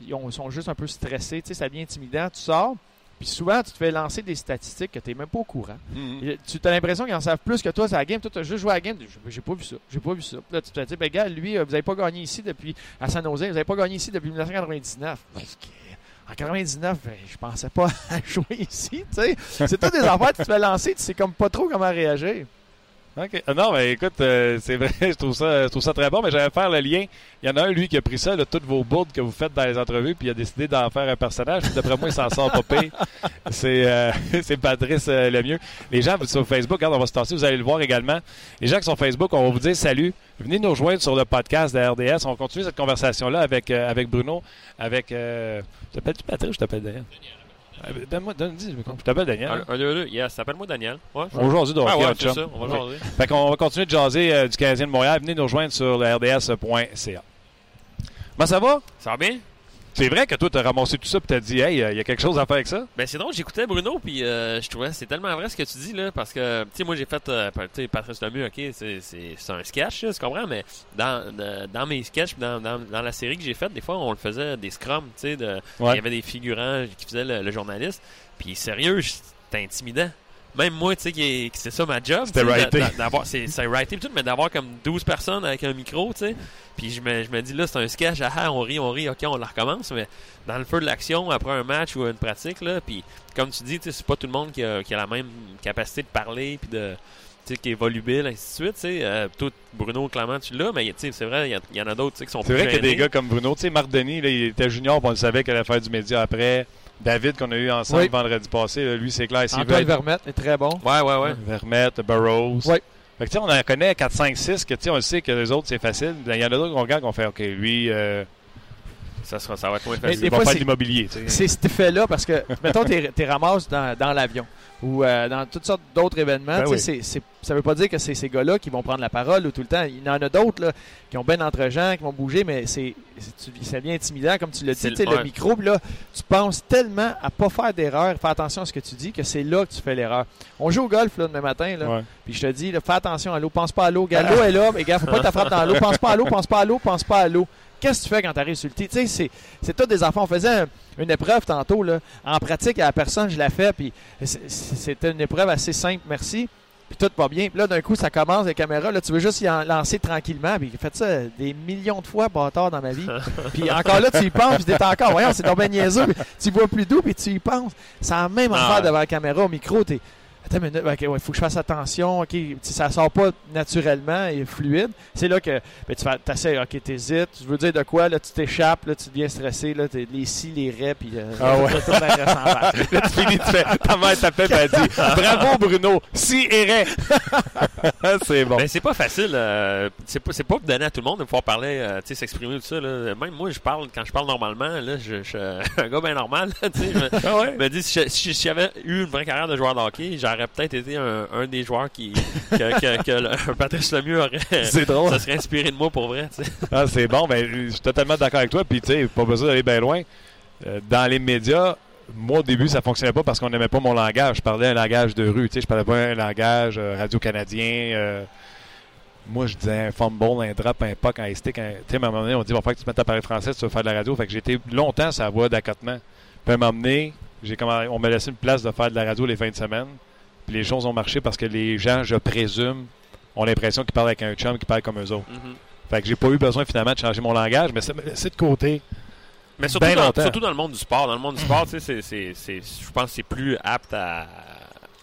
ils ont- sont juste un peu stressés. Tu sais, ça devient intimidant. Tu sors, puis souvent, tu te fais lancer des statistiques que tu n'es même pas au courant. Mhm. Tu as l'impression qu'ils en savent plus que toi, c'est la game. Toi, tu as juste joué à la game. J'ai- pas vu ça. J'ai pas vu ça. Puis Là, tu te dis, ben, gars, lui, euh, vous n'avez pas gagné ici depuis, à San Jose, vous n'avez pas gagné ici depuis 1999. Parce que, en 99, ben, je pensais pas *laughs* à jouer ici, tu sais. C'est toutes des *laughs* affaires que tu te fais lancer, tu sais comme pas trop comment réagir. OK. Ah non, mais écoute, euh, c'est vrai, *laughs* je trouve, ça, je trouve ça très bon, mais j'allais faire le lien. Il y en a un, lui, qui a pris ça, là, toutes vos bourdes que vous faites dans les entrevues, puis il a décidé d'en faire un personnage. D'après moi, il s'en sort pas *laughs* pire. C'est euh, *laughs* c'est Patrice euh, Lemieux. Les gens sur Facebook, regarde, on va se tasser, vous allez le voir également. Les gens qui sont sur Facebook, on va vous dire salut. Venez nous rejoindre sur le podcast de RDS. On continue cette conversation-là avec, euh, avec Bruno, avec... Euh, T'appelles-tu Patrice ou je t'appelle Daniel? Euh, Donne-moi, donne, dis, je t'appelle Daniel. Un, un, deux, deux. Yes, s'appelle-moi Daniel. Ouais. Aujourd'hui, donc, Ah ouais, c'est ça. On va Ok. jaser. Fait qu'on va continuer de jaser euh, du Canadien de Montréal. Venez nous rejoindre sur le rds.ca. Comment ça va? Ça va bien? C'est vrai que toi, t'as ramassé tout ça et t'as dit, hey, il y a quelque chose à faire avec ça? Ben c'est drôle, j'écoutais Bruno puis euh, je trouvais c'est tellement vrai ce que tu dis là parce que tu sais moi j'ai fait euh, tu sais Patrice Lemieux OK, c'est c'est c'est un sketch, là, tu comprends mais dans euh, dans mes sketchs puis dans, dans dans la série que j'ai faite, des fois on le faisait des scrums, tu sais Ouais. il y avait des figurants qui faisaient le, le journaliste puis sérieux, c'était intimidant. Même moi, tu sais, qui, est- qui c'est ça ma job. C'était D'avoir, c'est, c'est pis tout, mais d'avoir comme 12 personnes avec un micro, tu sais. Puis je me, je me dis, là, c'est un sketch, ah, ah, on rit, on rit, ok, on la recommence, mais dans le feu de l'action, après un match ou une pratique, là, puis comme tu dis, tu sais, c'est pas tout le monde qui a, qui a la même capacité de parler, puis de, tu sais, qui est volubile, ainsi de suite, tu sais. Euh, toi, Bruno, clairement, tu l'as, mais tu sais, c'est vrai, il y en a d'autres, tu sais, qui sont C'est plus vrai qu'il y a des gars comme Bruno. Tu sais, Marc Denis, là, il était junior, on le savait qu'il allait faire du média après. David, qu'on a eu ensemble Oui. vendredi passé, là, lui, c'est clair. Antoine être- Vermette est très bon. Ouais, ouais, ouais. Vermette, Burroughs. Ouais. Fait que, tu sais, on en connaît 4, 5, 6 que, tu sais, on le sait que les autres, c'est facile. Il y en a d'autres qu'on regarde qu'on fait, OK, lui, euh, Ça, sera, ça va être moins facile. des il va fois, faire c'est- de l'immobilier. tu. C'est cet effet-là parce que, mettons, t'es t'es ramasses dans, dans l'avion ou euh, dans toutes sortes d'autres événements. Ben ça veut pas dire que c'est ces gars-là qui vont prendre la parole ou tout le temps. Il y en a d'autres qui ont bien entre gens, qui vont bouger, mais c'est ça devient intimidant, comme tu l'as dit. C'est Tu sais, le- Le micro, là, tu penses tellement à pas faire d'erreur, faire attention à ce que tu dis, que c'est là que tu fais l'erreur. On joue au golf là, demain matin, là, Ouais. puis je te dis, là, fais attention à l'eau, pense pas à l'eau. Gars, l'eau *laughs* est là, mais gars, faut pas que tu frappes dans l'eau. Pense pas à l'eau, pense pas à l'eau, pense pas à l'eau. Qu'est-ce que tu fais quand tu arrives sur le tee? Tu sais, c'est- c'est tout des enfants. On faisait un- une épreuve tantôt, là. En pratique, à la personne, je la fais, puis c'était une épreuve assez simple, merci. Puis tout va bien. Puis là, d'un coup, ça commence, les caméras. Là, tu veux juste y en lancer tranquillement. Puis j'ai fait ça des millions de fois, bâtard, dans ma vie. *laughs* puis encore là, tu y penses, puis t'es encore. Voyons, c'est donc bien niaiseux. Tu vois plus doux, puis tu y penses. C'est la même Ah affaire devant la caméra, au micro. T'es. Attends une minute, ouais, faut que je fasse attention, ok, sais, ça sort pas naturellement et fluide. C'est là que ben, tu fais, ok, t'hésites, tu veux dire de quoi, là, tu t'échappes, là, tu deviens stressé, là, t'es- les si, les raies, puis euh, Ah ouais. *laughs* Là, tu finis, tu fais, ta mère t'appelle, elle dit, *laughs* bravo Bruno, si et *laughs* C'est bon. Ben, c'est pas facile. euh, c'est pas, c'est pas donné à tout le monde de pouvoir parler, euh, tu sais, s'exprimer tout ça. Là. Même moi, je parle, quand je parle normalement, là, je, suis un gars bien normal. tu sais, je me- Ah ouais? je me dis, si je- si si j'avais eu une vraie carrière de joueur de hockey, j'aurais peut-être été un, un des joueurs qui, que, que, que le- Patrice Lemieux aurait, *laughs* C'est drôle. ça serait inspiré de moi pour vrai. Ah, c'est bon. Ben, je suis totalement d'accord avec toi. Puis, tu sais, pas besoin d'aller bien loin. Euh, dans les médias, moi, au début, ça fonctionnait pas parce qu'on n'aimait pas mon langage. Je parlais un langage de rue. Tu sais, je parlais pas un langage euh, radio-canadien. euh, moi, je disais un fumble, un drop, un puck, un stick. un- Tu sais, à un moment donné, on dit, il va falloir que tu te mettes à parler français si tu veux faire de la radio. Fait que j'ai été longtemps sur la voie d'accotement. Puis, à un moment donné, j'ai on m'a laissé une place de faire de la radio les fins de semaine. Puis, les choses ont marché parce que les gens, je présume, ont l'impression qu'ils parlent avec un chum qui parle comme eux autres. Mhm. Fait que j'ai pas eu besoin finalement de changer mon langage, mais ça laissé de côté. Mais surtout Ben dans, longtemps. surtout dans le monde du sport. Dans le monde du sport, *laughs* tu sais, c'est, c'est, c'est- je pense que c'est plus apte à,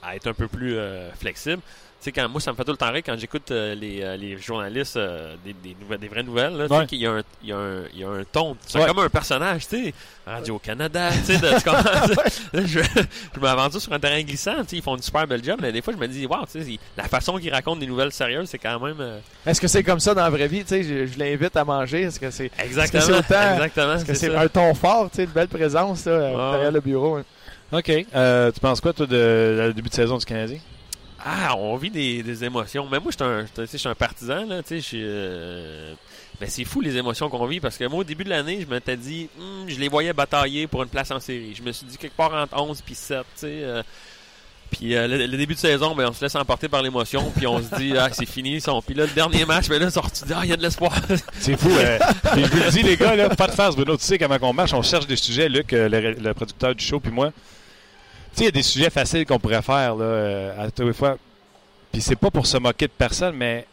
à être un peu plus euh, flexible. Tu sais, quand, moi, ça me fait tout le temps rire quand j'écoute euh, les, euh, les journalistes euh, des, des, nouvelles, des vraies nouvelles. Là, tu sais, Ouais. qu'il y a un, il y a un, il y a un ton. C'est Ouais. comme un personnage, tu sais. Radio-Canada, *laughs* tu sais. *laughs* je, je m'aventure sur un terrain glissant. Tu sais, ils font une super belle job, mais des fois, je me dis, wow, tu sais, la façon qu'ils racontent des nouvelles sérieuses, c'est quand même. euh, Est-ce que c'est comme ça dans la vraie vie? Tu sais, je, je l'invite à manger. Est-ce que c'est exactement. c'est autant- exactement. est-ce que c'est un ton fort, tu sais, une belle présence là, derrière le bureau? hein? OK. Euh, tu penses quoi, toi, de, de- du début de saison du Canadien? Ah, on vit des, émotions. Mais moi, je suis un, partisan, là, tu euh, ben, c'est fou les émotions qu'on vit parce que moi, au début de l'année, je m'étais dit, Hum, je les voyais batailler pour une place en série. Je me suis dit quelque part entre 11 puis 7, tu sais. euh, Puis euh, le, début de saison, ben, on se laisse emporter par l'émotion, puis on se dit, ah, c'est fini. sont- Puis là, le dernier match, ben là, sorti, ah, il y a de l'espoir. C'est fou. euh, puis je vous le dis, les gars, là, pas de face, Bruno. Tu sais comment on marche. On cherche des sujets, Luc, le producteur du show, puis moi. Tu sais, il y a des sujets faciles qu'on pourrait faire là, euh, à tous les fois. Puis c'est pas pour se moquer de personne, mais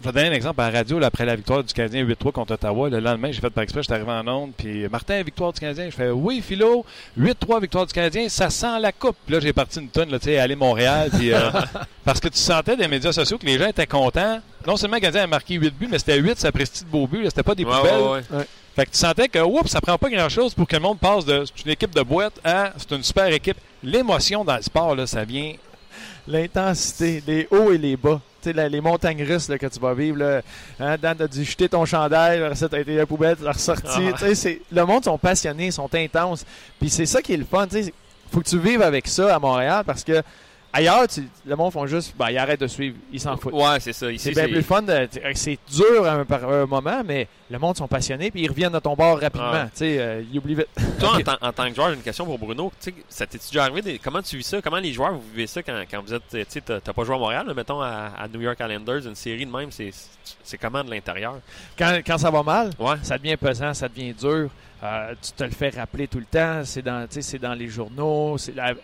je vais donner un exemple à la radio là, après la victoire du Canadien 8-3 contre Ottawa. Le lendemain, j'ai fait par exprès, j'étais arrivé en onde. Puis Martin, victoire du Canadien. Je fais oui, Philo, 8-3 victoire du Canadien, ça sent la coupe. Puis là, j'ai parti une tonne, là, tu sais, aller Montréal. Puis, euh, *laughs* parce que tu sentais des médias sociaux que les gens étaient contents. Non seulement le Canadien a marqué 8 buts, mais c'était 8, ça prestige de beaux buts. là, C'était pas des Ouais, poubelles. ouais, ouais. Fait que tu sentais que oups, ça prend pas grand chose pour que le monde passe de c'est une équipe de boîte à c'est une super équipe. L'émotion dans le sport, là, ça vient. L'intensité, les hauts et les bas. Tu sais, la- les montagnes russes là, que tu vas vivre. Là, hein, Dan, t'as dû jeter ton chandail, ça, t'as été la poubelle, t'as ressorti. Ah. Tu sais, c'est- le monde sont passionnés, sont intenses. Puis c'est ça qui est le fun. Tu sais, faut que tu vives avec ça à Montréal parce que ailleurs, tu- le monde font juste, ben, ils arrêtent de suivre, ils s'en foutent. Ouais, c'est ça. C'est bien plus fun. C'est dur à un, par un moment, mais le monde sont passionnés puis ils reviennent de ton bord rapidement. Ah. Tu sais, euh, ils oublient vite. *laughs* Toi, en, tant- en tant que joueur, j'ai une question pour Bruno. Tu sais, ça t'est déjà arrivé? des- comment tu vis ça? Comment les joueurs, vous vivez ça quand, quand vous êtes. Tu sais, t'as pas joué à Montréal, mais mettons à, à New York Islanders, une série de même, c'est c'est comment de l'intérieur? Quand, quand ça va mal, Ouais. ça devient pesant, ça devient dur. Euh, tu te le fais rappeler tout le temps. C'est dans, dans les journaux.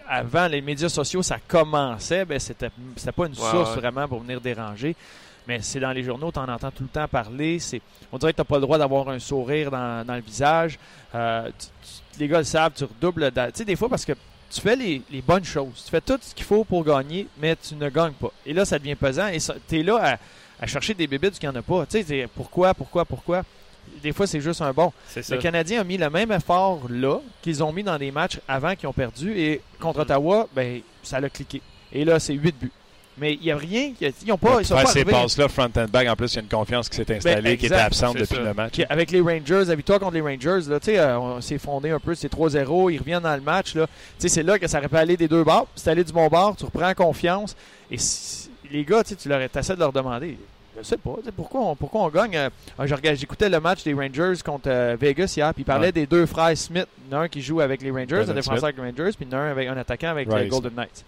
Avant, les médias sociaux, ça commençait. Ben, c'était, pas une source ouais. vraiment pour venir déranger. Mais c'est dans les journaux, tu en entends tout le temps parler. On dirait que tu n'as pas le droit d'avoir un sourire dans, dans le visage. Euh, tu- tu- les gars le savent, tu redoubles. Tu sais, des fois, parce que tu fais les, les bonnes choses. Tu fais tout ce qu'il faut pour gagner, mais tu ne gagnes pas. Et là, ça devient pesant. Et tu es là à, à chercher des bébites qu'il n'y en a pas. Tu sais, pourquoi, pourquoi, pourquoi? Des fois, c'est juste un bon. Le Canadien a mis le même effort là qu'ils ont mis dans des matchs avant qu'ils ont perdu. Et contre Mhm. Ottawa, ben, ça l'a cliqué. Et là, c'est 8 buts. Mais il n'y a rien. Ils n'ont pas. Ils sont Faire pas ces passes-là, front and back, en plus, il y a une confiance qui s'est installée, Ben, qui était absente depuis ça. le match. Avec les Rangers, la victoire contre les Rangers, là, tu sais, euh, on s'est fondé un peu, c'est 3-0, ils reviennent dans le match. Là. C'est là que ça aurait pu aller des deux bords. C'est allé du bon bord, tu reprends confiance. Et si- les gars, tu sais, tu leur essaies de leur demander. Je sais pas, pourquoi on, pourquoi on gagne. euh, J'écoutais le match des Rangers contre euh, Vegas hier, puis il parlait Ouais. des deux frères Smith. Il y en a un qui joue avec les Rangers, un défenseur avec les Rangers, puis un avec un attaquant avec les. Golden Knights.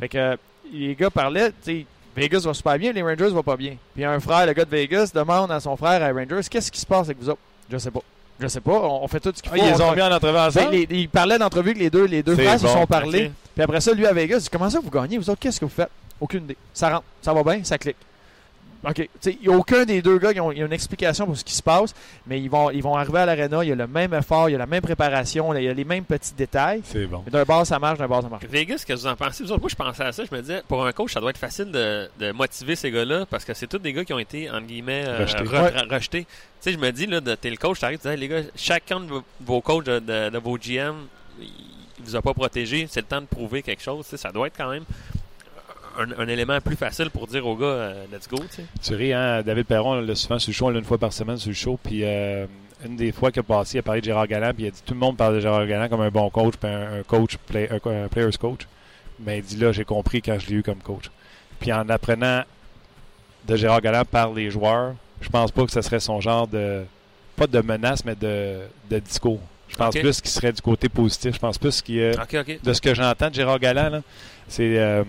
Fait que euh, les gars parlaient, tu Vegas va super bien, les Rangers vont pas bien. Puis un frère, le gars de Vegas, demande à son frère à Rangers, qu'est-ce qui se passe avec vous autres? Je sais pas. Je sais pas, on, on fait tout ce qu'il Ah, faut. ils on ont fait- mis en entrevue Ben, les- ils parlaient d'entrevue que les deux, les deux frères se sont parlé. Puis après ça, lui à Vegas, il dit Comment ça vous gagnez Vous autres, qu'est-ce que vous faites? Aucune idée. Ça rentre, ça va bien, ça clique. OK. Il n'y a aucun des deux gars qui ont, y a une explication pour ce qui se passe, mais ils vont, ils vont arriver à l'aréna, il y a le même effort, il y a la même préparation, il y a les mêmes petits détails. C'est bon. D'un bord, ça marche, d'un bord, ça marche. Vegas, qu'est-ce que vous en pensez? Vous autres, moi, je pensais à ça. Je me disais, pour un coach, ça doit être facile de, de motiver ces gars-là parce que c'est tous des gars qui ont été, entre guillemets, euh, Rejetés. re- Ouais. re- rejetés. Tu sais, je me dis, là, t'es le coach, t'arrives, tu dis, les gars, chacun de vos, coachs, de, de- de vos GM, il vous a pas protégé. C'est le temps de prouver quelque chose. Tu sais, ça doit être quand même un, un élément plus facile pour dire aux gars, euh, let's go. Tu ris, hein? David Perron, là, souvent sur le show, on l'a une fois par semaine sur le show. Puis euh, une des fois qu'il a passé, il a parlé de Gérard Galland. Puis il a dit tout le monde parle de Gérard Galland comme un bon coach, puis un, un coach, play- un, player's coach. Mais il dit là, j'ai compris quand je l'ai eu comme coach. Puis en apprenant de Gérard Galland par les joueurs, je pense pas que ce serait son genre de. Pas de menace, mais de, de discours. Je pense plus qu'il serait du côté positif. Je pense plus qu'il y a Ok, ok. de ce que j'entends de Gérard Galland, là, c'est, euh,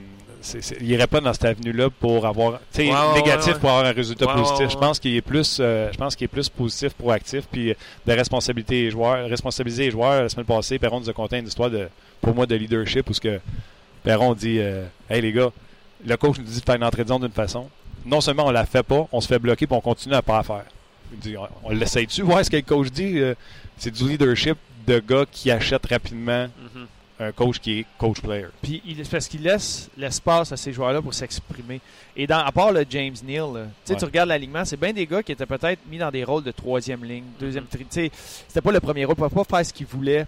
il irait pas dans cette avenue-là pour avoir, Ouais, ouais, négatif ouais, ouais. pour avoir un résultat Ouais, positif. ouais, ouais. Je pense qu'il est plus, euh, je pense qu'il est plus positif, proactif, puis de responsabilité les joueurs, responsabiliser les joueurs. La semaine passée, Perron nous a conté une histoire de, pour moi, de leadership où ce que Perron dit, euh, hey les gars, le coach nous dit de faire une entrée de zone d'une façon. Non seulement on la fait pas, on se fait bloquer, puis on continue à pas la faire. Il dit, on, on l'essaye dessus, voir ce que le coach dit. euh, c'est du leadership de gars qui achètent rapidement Mhm. Un coach qui est coach player. Puis il, parce qu'il laisse l'espace à ces joueurs-là pour s'exprimer. Et dans, à part le James Neal, là, Ouais. tu regardes l'alignement, c'est bien des gars qui étaient peut-être mis dans des rôles de troisième ligne, deuxième tri. C'était pas le premier rôle, il pouvait pas faire ce qu'il voulait.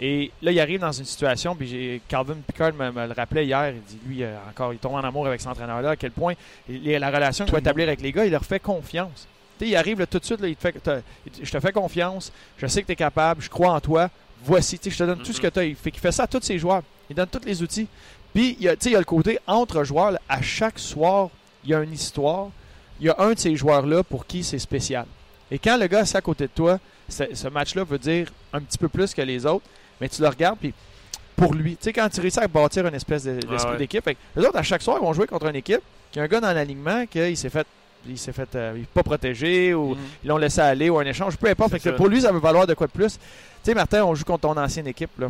Et là, il arrive dans une situation, puis j'ai, Calvin Pickard me, me le rappelait hier, il dit, lui, euh, encore, il tombe en amour avec cet entraîneur-là, à quel point il- la relation qu'il va établir avec les gars, il leur fait confiance. Tu sais, il arrive là, tout de suite, là, il te fait, je te fais confiance, je sais que tu es capable, je crois en toi, voici, je te donne tout ce que tu as. Il fait, qu'il fait ça à tous ses joueurs. Il donne tous les outils. Puis, il y a, tu sais, il y a le côté entre joueurs, là, à chaque soir, il y a une histoire. Il y a un de ces joueurs-là pour qui c'est spécial. Et quand le gars est à côté de toi, ce, match-là veut dire un petit peu plus que les autres, mais tu le regardes, puis pour lui. Tu sais, quand tu réussis à bâtir une espèce de- d'esprit Ah ouais. d'équipe, les autres, à chaque soir, ils vont jouer contre une équipe qui a un gars dans l'alignement qu'il s'est fait. Il s'est fait euh, pas protégé ou Mhm. ils l'ont laissé aller ou un échange, peu importe. Fait que pour lui, ça veut valoir de quoi de plus. Tu sais, Martin, on joue contre ton ancienne équipe. Là.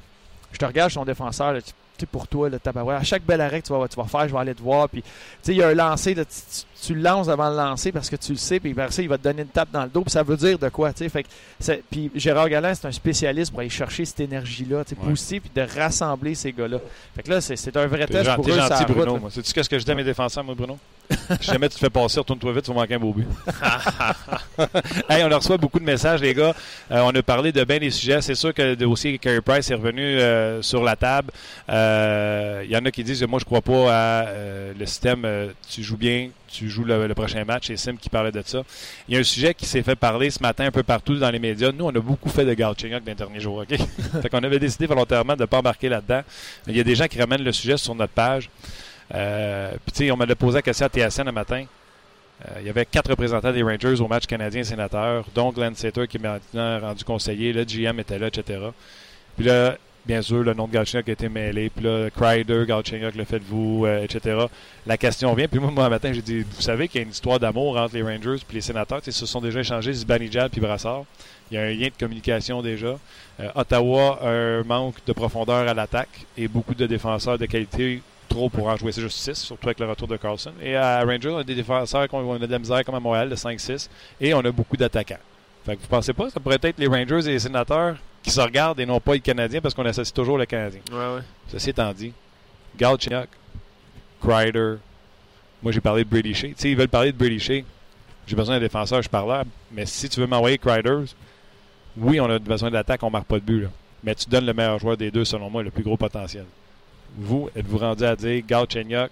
Je te regarde, je suis ton défenseur. là, tu tu sais, pour toi, le tabarouette. À chaque bel arrêt que tu vas, tu vas faire, je vais aller te voir. Puis, tu sais, il y a un lancer, là, tu, tu- le lances avant le lancer parce que tu le sais. Puis, après ça, il va te donner une tape dans le dos. Puis, ça veut dire de quoi, tu sais. Fait puis, Gérard Galland, c'est un spécialiste pour aller chercher cette énergie-là, tu sais, Ouais. positive, puis de rassembler ces gars-là. Fait que là, c'est un vrai T'es test pour eux. gentil, route, Bruno. Sais-tu qu'est-ce que je dis à mes défenseurs, moi, Bruno? *laughs* si jamais tu te fais passer, retourne-toi vite, tu vas manquer un beau but. *laughs* hey, on reçoit beaucoup de messages, les gars. Euh, on a parlé de bien des sujets. C'est sûr que le dossier Carey Price est revenu euh, sur la table. Euh, Il y en a qui disent Moi, je crois pas à le système. tu joues bien, tu joues le, le prochain match. C'est Sim qui parlait de ça. Il y a un sujet qui s'est fait parler ce matin un peu partout dans les médias. Nous, on a beaucoup fait de Galchenyuk dans les derniers jours. OK? *laughs* fait qu'on avait décidé volontairement de ne pas embarquer là-dedans. Il y a des gens qui ramènent le sujet sur notre page. Euh, Puis, tu sais, on m'avait posé la question à TSN le matin. Euh, il y avait quatre représentants des Rangers au match canadien sénateur, dont Glenn Sater qui est maintenant rendu conseiller. Le GM était là, etc. Puis là, bien sûr, le nom de Galchenyuk a été mêlé. Puis là, Kreider, Galchenyuk, le faites-vous, euh, etc. La question vient. Puis moi, moi, matin, j'ai dit, vous savez qu'il y a une histoire d'amour entre les Rangers et les sénateurs. Ils se sont déjà échangés Zibanejad puis Brassard. Il y a un lien de communication déjà. Euh, Ottawa un manque de profondeur à l'attaque et beaucoup de défenseurs de qualité trop pour en jouer. C'est juste 6, surtout avec le retour de Carlson. Et à Rangers, on a des défenseurs qui ont de la misère comme à Montréal, de 5-6. Et on a beaucoup d'attaquants. Fait que vous pensez pas que ça pourrait être les Rangers et les sénateurs qui se regardent et non pas les Canadiens parce qu'on associe toujours le Canadien. Ouais, ouais. Ceci étant dit, Galchenyuk, Kreider, moi j'ai parlé de Brady Shea. Tu sais, ils veulent parler de Brady Shea. J'ai besoin d'un défenseur, je parle Mais si tu veux m'envoyer Kreider, oui, on a besoin d'attaque, on marque pas de but. là. Mais tu donnes le meilleur joueur des deux, selon moi, le plus gros potentiel. Vous, êtes-vous rendu à dire, Galchenyuk,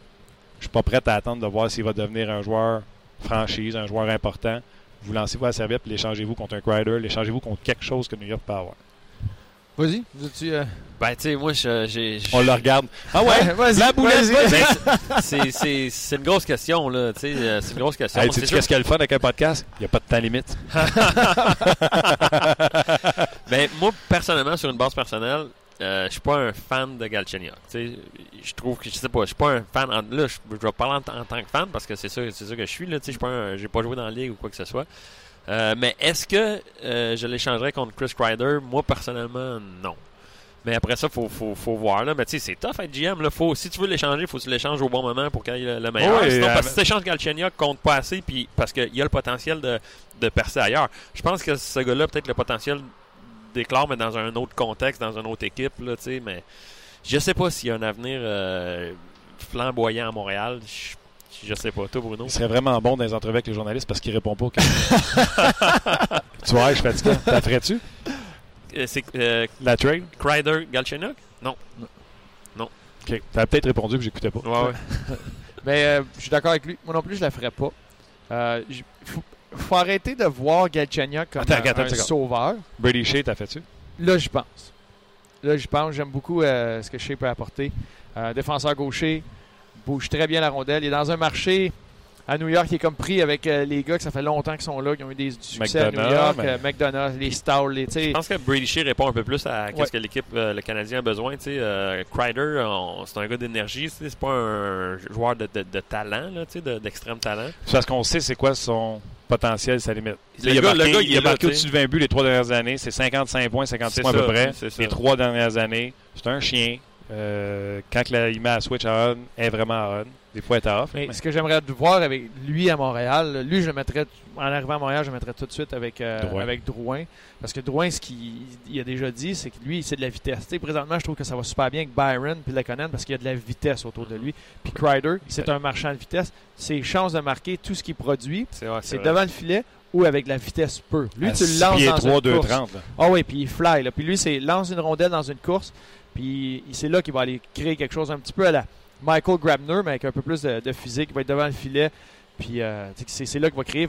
je suis pas prêt à attendre de voir s'il va devenir un joueur franchise, un joueur important. Vous lancez-vous à la serviette, l'échangez-vous contre un Kreider, l'échangez-vous contre quelque chose que New York peut avoir. Vas-y. Euh, Ben, tu sais, moi, je- j'ai. On le regarde. Ah ouais, *laughs* vas-y. la boulette, vas-y. vas-y. Ben, *laughs* c'est- c'est c'est une grosse question, là. Tu sais, euh, c'est une grosse question. Hey, C'est sais-tu sûr- qu'est-ce qu'il y a le fun avec un podcast? Il n'y a pas de temps limite. *laughs* Ben, moi, personnellement, sur une base personnelle, euh, je suis pas un fan de Galchenyuk. Tu sais, je trouve que, je sais pas, je suis pas un fan. en- là, je, vais parler en, en tant que fan parce que c'est ça, c'est ça que je suis, là. Tu sais, je suis pas un- j'ai pas joué dans la ligue ou quoi que ce soit. Euh, mais est-ce que euh, je l'échangerais contre Chris Kreider? Moi, personnellement, non. Mais après ça, faut, faut, faut voir. Là. Mais tu sais, c'est tough être GM. Là. Faut, si tu veux l'échanger, faut que tu l'échanges au bon moment pour qu'il ait le, le meilleur. Oui, Sinon, euh, parce que si tu échanges Galchenyuk, compte pas assez puis, parce qu'il y a le potentiel de, de percer ailleurs. Je pense que ce gars-là, peut-être le potentiel d'éclore, mais dans un autre contexte, dans une autre équipe. Là, tu sais, mais je sais pas s'il y a un avenir euh, flamboyant à Montréal. Je, je sais pas. Toi, Bruno? Il serait vraiment bon dans les entrevues avec les journalistes parce qu'il répond pas aux questions. *laughs* tu vois, je suis fatigué. T'as ferais-tu Euh, C'est euh, la trade? Kreider, Galchenyuk? OK. T'as peut-être répondu que j'écoutais pas. Ouais, ouais. *laughs* Mais euh, je suis d'accord avec lui. Moi non plus, je la ferais pas. Euh, j- faut, faut arrêter de voir Galchenyuk comme Attends, un, attends sauveur. Brady Shea, t'as fait-tu? Là, je pense. Là, je pense. J'aime beaucoup euh, ce que Shea peut apporter. Euh, défenseur gaucher, bouge très bien la rondelle. Il est dans un marché à New York qui est comme pris avec euh, les gars que ça fait longtemps qu'ils sont là, qui ont eu des du succès à New McDonough, York. mais- euh, McDonough, les Stowell, les, Je pense que Brady Shea répond un peu plus à ce que l'équipe, euh, le Canadien a besoin. Tu sais, euh, c'est un gars d'énergie. C'est pas un joueur de, de- de talent, là, tu sais, de- d'extrême talent. Parce qu'on sait c'est quoi son potentiel, sa limite. Le il a gars- marqué, le gars, il il a marqué au-dessus de 20 buts les trois dernières années. C'est 55 points, 56 C'est points à peu près. Les trois dernières années. C'est un chien. Euh, quand la- il met à switch à on, elle est vraiment à on. Des fois, elle est à off. Mais mais- ce que j'aimerais voir avec lui à Montréal, lui, je le mettrais, en arrivant à Montréal, je le mettrais tout de suite avec, euh, Drouin. avec Drouin. Parce que Drouin, ce qu'il il a déjà dit, c'est que lui, c'est de la vitesse. Tu sais, présentement, je trouve que ça va super bien avec Byron puis Lekonen parce qu'il y a de la vitesse autour de lui. Puis Kreider, c'est un marchand de vitesse. Ses chances de marquer tout ce qu'il produit, C'est devant le filet ou avec de la vitesse pure. Lui, à tu le lances dans 3, une 2, course. 30. là. Ah oui, puis il fly. Là. Puis lui, c'est lance une rondelle dans une course. Puis c'est là qu'il va aller créer quelque chose un petit peu à la Michael Grabner, mais avec un peu plus de, physique. Il va être devant le filet. Puis euh, c'est là qu'il va créer.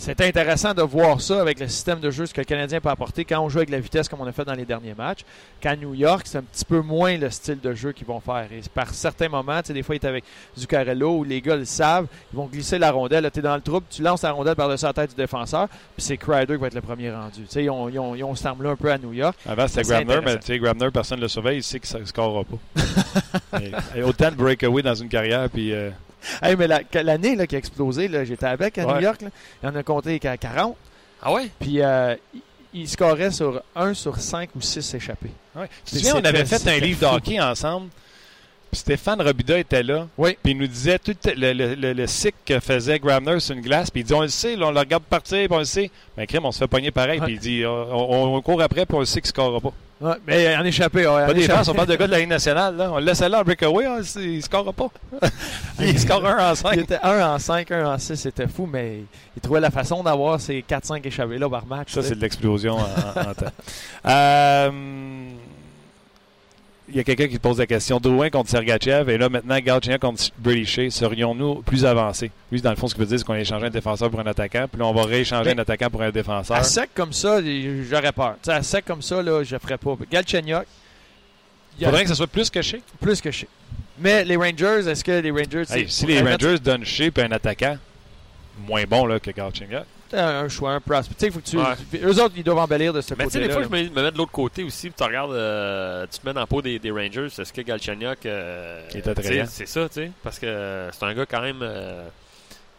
C'est intéressant de voir ça avec le système de jeu, ce que le Canadien peut apporter quand on joue avec la vitesse comme on a fait dans les derniers matchs. Qu'à New York, c'est un petit peu moins le style de jeu qu'ils vont faire. Et par certains moments, tu sais, des fois, il est avec Zuccarello où les gars le savent, ils vont glisser la rondelle. Tu es dans le trouble, tu lances la rondelle par-dessus la tête du défenseur, puis c'est Crider qui va être le premier rendu. Tu sais, ils ont, ils ont, ils ont ce un peu à New York. Avant, c'était C'est Grabner, mais tu sais, Grabner, personne ne le surveille, il sait que ça ne scorera pas. *laughs* Et- et autant de breakaway dans une carrière, puis euh, *laughs* Hey, mais l'année là, qui a explosé, j'étais avec à Ouais. New York, là, il en a compté qu'à 40, Ah ouais? puis euh, il- scorait sur 1 sur 5 ou 6 échappés. Ouais. Tu te souviens, on avait fait un livre de fou. hockey ensemble. Puis Stéphane Robida était là. Oui. Puis il nous disait tout le, le, le, le cycle que faisait Grabner sur une glace. Puis il dit On le sait, là, on le regarde partir, puis on le sait. Mais crème, on se fait pogner pareil. Puis il dit on, on- on court après, puis on le sait qu'il ne scorera pas. Ouais, mais en échappé, ouais, en Pas des échappé. on parle de gars de la Ligue nationale. Là. On le laisse là en breakaway, c'est- il ne scorera pas. *laughs* il score un en Il 5. était 1 en 5, 1 en 6, c'était fou, mais il trouvait la façon d'avoir ces 4-5 échappés là par match. Ça, c'est de l'explosion en, en- en temps. *laughs* Euh, Il y a quelqu'un qui pose la question. Drouin contre Sergachev et là maintenant Galchenyuk contre Brady Shea. Serions-nous plus avancés? Lui, dans le fond, ce qu'il veut dire, c'est qu'on a échangé un défenseur pour un attaquant, puis là, on va rééchanger Mais- un attaquant pour un défenseur. À sec comme ça, j'aurais peur. Tu sais, à sec comme ça, là, je ne ferais pas. Galchenyuk, Il faudrait que ce soit plus que Shea. plus que chez. Mais les Rangers, est-ce que les Rangers. Hey, si les Rangers? donnent Shea puis un attaquant moins bon là, que Galchenyuk, un, un choix, un prospect. Tu sais, faut que tu. Ouais. Eux autres, ils doivent embellir de ce Mais tu sais, côté-là. des fois, là. je me, me mets de l'autre côté aussi. Tu regardes, euh, tu te mets dans le pot des, des Rangers. Est-ce que Galchenyuk. euh, tu sais, C'est ça, tu sais. Parce que euh, c'est un gars quand même euh,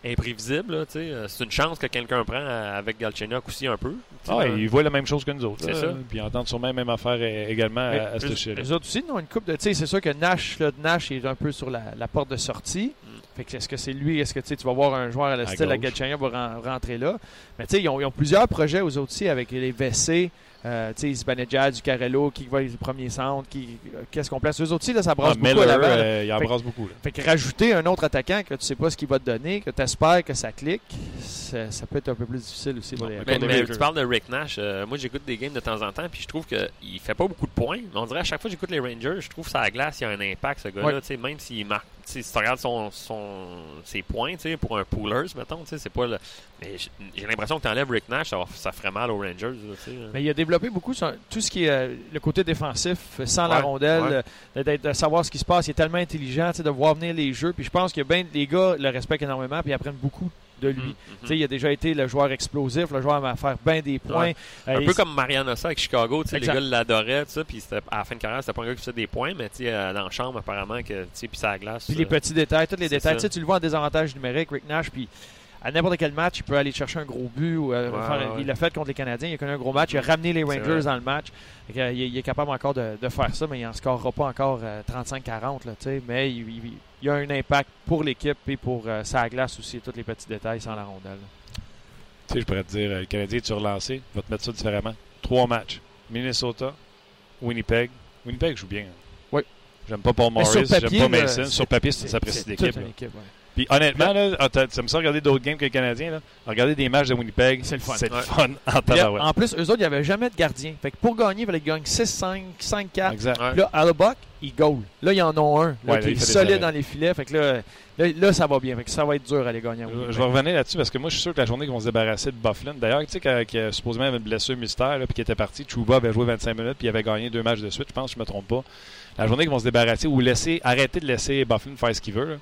imprévisible, là, tu sais. C'est une chance que quelqu'un prend avec Galchenyuk aussi un peu. ah, dans- il voit la même chose que nous autres. C'est ça. Puis ils entendent sûrement la même affaire également Mais à, à ce. Les autres aussi, ils ont une coupe de. Tu sais, c'est sûr que Nash, là, Nash est un peu sur la, la porte de sortie. Mm. Fait que est-ce que c'est lui, est-ce que tu vas voir un joueur à la style à. Galchenyuk va ren- rentrer là. Mais tu sais, ils ont, ils ont plusieurs projets aux autres aussi avec les WC. Euh, tu sais, Zibanejad, Zuccarello, qui va être le premier centre, qui, euh, qu'est-ce qu'on place? Eux autres aussi, là, ça Ah, brasse beaucoup Miller, à euh, il Fait- embrasse beaucoup. là. Fait que rajouter un autre attaquant que tu sais pas ce qu'il va te donner, que tu espères que ça clique, ça, ça peut être un peu plus difficile aussi pour les, Mais, mais tu parles de Rick Nash. euh, moi, j'écoute des games de temps en temps, puis je trouve qu'il fait pas beaucoup de points. On dirait à chaque fois que j'écoute les Rangers, je trouve que ça la glace, il y a un impact, ce gars-là. Ouais. tu sais, Même s'il marque, si tu regardes son, son, ses points, tu sais, pour un poolers, mettons, tu sais, c'est pas le. Mais j'ai- l'impression que tu enlèves Rick Nash, ça, ça ferait mal aux Rangers. là, sais. Mais il a développé beaucoup tout ce qui est euh, le côté défensif, euh, sans la rondelle, ouais. euh, de savoir ce qui se passe. Il est tellement intelligent de voir venir les jeux. Puis je pense que ben, les gars le respectent énormément puis ils apprennent beaucoup de lui. Tu sais, Il a déjà été le joueur explosif, le joueur à faire bien des points. Ouais. Euh, Un peu comme Mariana ça avec Chicago, tu sais, les gars l'adoraient, puis à la fin de carrière, c'était pas un gars qui faisait des points, mais euh, dans la chambre, apparemment, que, puis ça glace. Puis les petits détails, tous les détails. tu le vois en désavantage numérique, Rick Nash, puis à n'importe quel match, il peut aller chercher un gros but. Ou, euh, Ouais, faire- ouais. Il l'a fait contre les Canadiens, il a connu un gros match, il a ramené les Rangers dans le match. Euh, il, est- il est capable encore de, de faire ça, mais il n'en scorera pas encore euh, 35-40. là, tu sais, Mais il, il- il a un impact pour l'équipe et pour euh, sa glace aussi, tous les petits détails sans la rondelle. Tu sais, je pourrais te dire, euh, le Canadien est relancé, va te mettre ça différemment. Trois matchs. Minnesota, Winnipeg. Winnipeg joue bien. hein. Oui. J'aime pas Paul Morris, j'aime pas Mason. Sur papier, c'est sapristi C'est d'équipe. Puis honnêtement, là, ah, t'as- tu aimes ça regarder d'autres games que les Canadiens, là? Regarder des matchs de Winnipeg, C'est le fun. C'est Ouais. fun en tabarouette. en plus, eux autres, il n'y avait jamais de gardien. Fait que pour gagner, il fallait qu'ils gagnent 6-5, 5-4. Exact. Ouais. Là, à Buck, ils goal. Là, ils en ont un. Là, Ouais, qui est solide dans les filets. Fait que là, là, là, ça va bien. Fait que ça va être dur à les gagner. à Je Winnipeg. je vais revenir là-dessus parce que moi, je suis sûr que la journée qu'ils vont se débarrasser de Bufflin. D'ailleurs, tu sais, qu'il supposément avait une blessure mystère, là, puis qu'il était parti, Chuba avait joué 25 minutes, puis il avait gagné deux matchs de suite, je pense, je me trompe pas. La journée qu'ils vont se débarrasser ou laisser, arrêter de laisser Bufflin faire ce qu'il veut, là,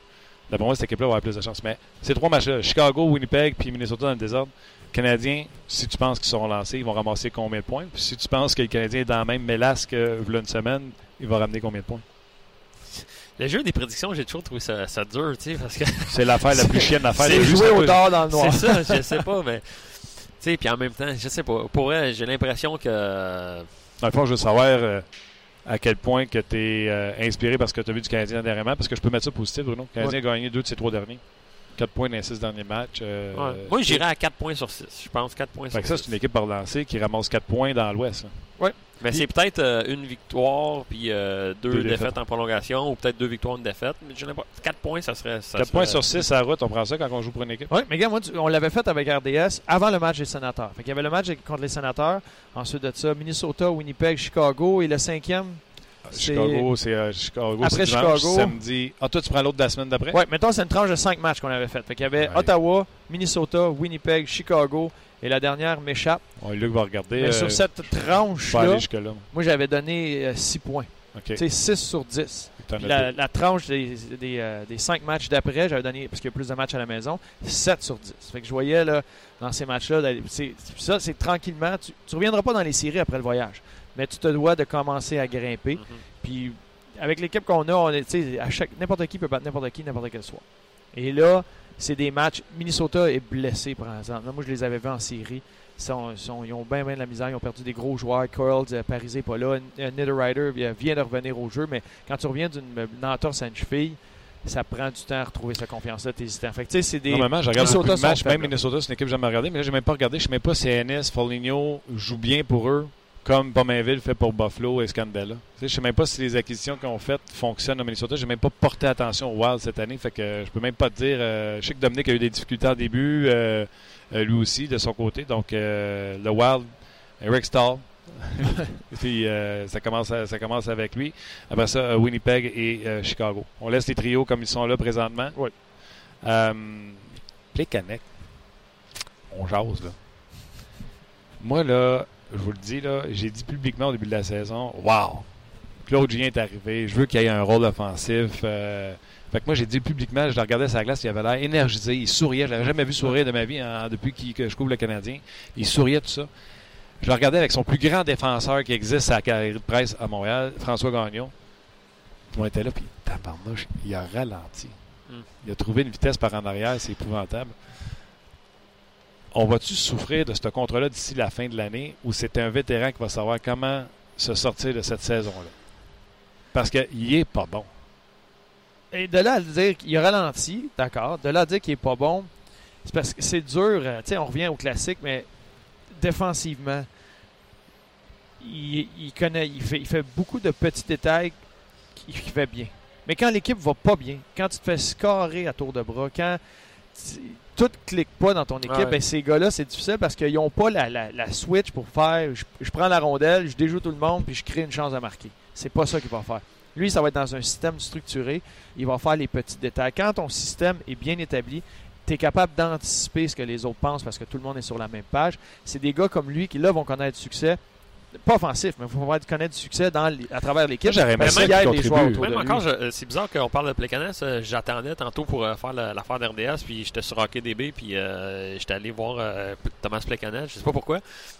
d'après moi, cette équipe-là va avoir plus de chance. Mais ces trois matchs-là, Chicago, Winnipeg, puis Minnesota dans le désordre, Canadiens, si tu penses qu'ils seront lancés, ils vont ramasser combien de points? Puis si tu penses que le Canadien est dans la même mélasse que une semaine, il va ramener combien de points? Le jeu des prédictions, j'ai toujours trouvé ça, ça dur, tu sais, parce que *laughs* C'est l'affaire la plus chienne à faire. C'est jouer au dehors dans le noir. c'est ça, je sais pas, mais. Tu sais, puis en même temps, je sais pas. Pour vrai, j'ai l'impression que. Dans le fond, je veux savoir euh, à quel point que tu es inspiré parce que tu as vu du Canadien dernièrement, parce que je peux mettre ça positif, Bruno. Le Canadien a gagné deux de ses trois derniers. 4 points dans les six derniers matchs. euh, Ouais. Moi, j'irais à 4 points sur 6. Je pense 4 points Fait sur que ça, 6. c'est une équipe par lancer qui ramasse 4 points dans l'Ouest. Là. Mais c'est peut-être euh, une victoire puis euh, deux, Deux défaites. défaites. en prolongation ou peut-être deux victoires, une défaite. Mais j'ai l'impression 4 points, ça serait. Ça 4 points sur 6 à la route, on prend ça quand on joue pour une équipe. Oui, mais gars, moi, tu- on l'avait fait avec RDS avant le match des sénateurs. Fait qu'il y avait le match contre les sénateurs. Ensuite de ça, Minnesota, Winnipeg, Chicago. Et le cinquième, c'est- Chicago, c'est euh, Chicago. Après Chicago- Samedi. Ah, toi, tu prends l'autre de la semaine d'après? Ouais, mettons, c'est une tranche de 5 matchs qu'on avait fait. Fait qu'il y avait Ouais. Ottawa, Minnesota, Winnipeg, Chicago et la dernière m'échappe. On Luc va regarder. Mais euh, sur cette aller jusque-là. moi j'avais donné 6 points. OK. Tu sais, 6 sur 10. T'en as Puis la, tranche des, des, euh, des 5 matchs d'après, j'avais donné, parce qu'il y a plus de matchs à la maison, 7 sur 10. Fait que je voyais là, dans ces matchs-là, ça c'est tranquillement. Tu ne reviendras pas dans les séries après le voyage, mais tu te dois de commencer à grimper. Mhm. Puis avec l'équipe qu'on a, on est, à chaque n'importe qui peut battre n'importe qui n'importe quel soir. Et là, c'est des matchs. Minnesota est blessé par exemple. Moi, je les avais vus en série. Ils, sont- sont- ils ont bien, bien de la misère. Ils ont perdu des gros joueurs. Coils, euh, Parisé n'est pas là. N- Niederreiter vient de revenir au jeu. Mais quand tu reviens d'une d'une entorse à une cheville, ça prend du temps à retrouver sa confiance-là, tes hésitant. Fait que, c'est des. Normalement, je regarde beaucoup Minnesota de matchs. Même. Minnesota, c'est une équipe que j'aime regarder. Mais là, je n'ai même pas regardé. Je ne sais même pas si NS, Foligno joue bien pour eux, comme Pomainville fait pour Buffalo et Scandella. Je ne sais même pas si les acquisitions qu'ils ont faites fonctionnent au Minnesota. Je n'ai même pas porté attention au Wild cette année. Fait que je peux même pas te dire. euh, je sais que Dominique a eu des difficultés au début, euh, euh, lui aussi, de son côté. Donc, euh, le Wild, Eric Stahl. *laughs* Puis ça, commence à- ça commence avec lui. Après ça, Winnipeg et Chicago. On laisse les trios comme ils sont là présentement. Oui. Euh, Plekanec, on jase, là. Moi, là, je vous le dis, là, j'ai dit publiquement au début de la saison, wow! Claude Julien est arrivé, je veux qu'il ait un rôle offensif. euh, fait que moi, j'ai dit publiquement, je le regardais sa glace, il avait l'air énergisé, il souriait. Je l'avais jamais vu sourire de ma vie hein, depuis que je couvre le Canadien. Il souriait, tout ça. Je le regardais avec son plus grand défenseur qui existe à la carrière de presse à Montréal, François Gagnon. On était là, puis tabarnouche, il a ralenti. Mm. Il a trouvé une vitesse par en arrière, c'est épouvantable. On va-tu souffrir de ce contrat-là d'ici la fin de l'année ou c'est un vétéran qui va savoir comment se sortir de cette saison-là? Parce qu'il est pas bon. Et de là à dire qu'il a ralenti, d'accord. De là à dire qu'il est pas bon, c'est parce que c'est dur. euh, on revient au classique, mais défensivement, il, connaît, il fait, beaucoup de petits détails qu'il fait bien. Mais quand l'équipe va pas bien, quand tu te fais scorer à tour de bras, quand tout clique pas dans ton équipe, Ouais. ben ces gars-là, c'est difficile parce qu'ils n'ont pas la, la- la switch pour faire je, je prends la rondelle, je déjoue tout le monde, puis je crée une chance de marquer. C'est pas ça qu'il va faire. Lui, ça va être dans un système structuré. Il va faire les petits détails. Quand ton système est bien établi, tu es capable d'anticiper ce que les autres pensent parce que tout le monde est sur la même page. C'est des gars comme lui qui, là, vont connaître du succès. Pas offensif, mais vont connaître du succès dans les- à travers l'équipe. J'aurais les joueurs autour Même de encore, c'est bizarre qu'on parle de Plecanes. euh, J'attendais tantôt pour euh, faire la- l'affaire d'RDS, puis j'étais sur Hockey DB, puis euh, j'étais allé voir euh, Thomas Plecanes. Je sais pas pourquoi.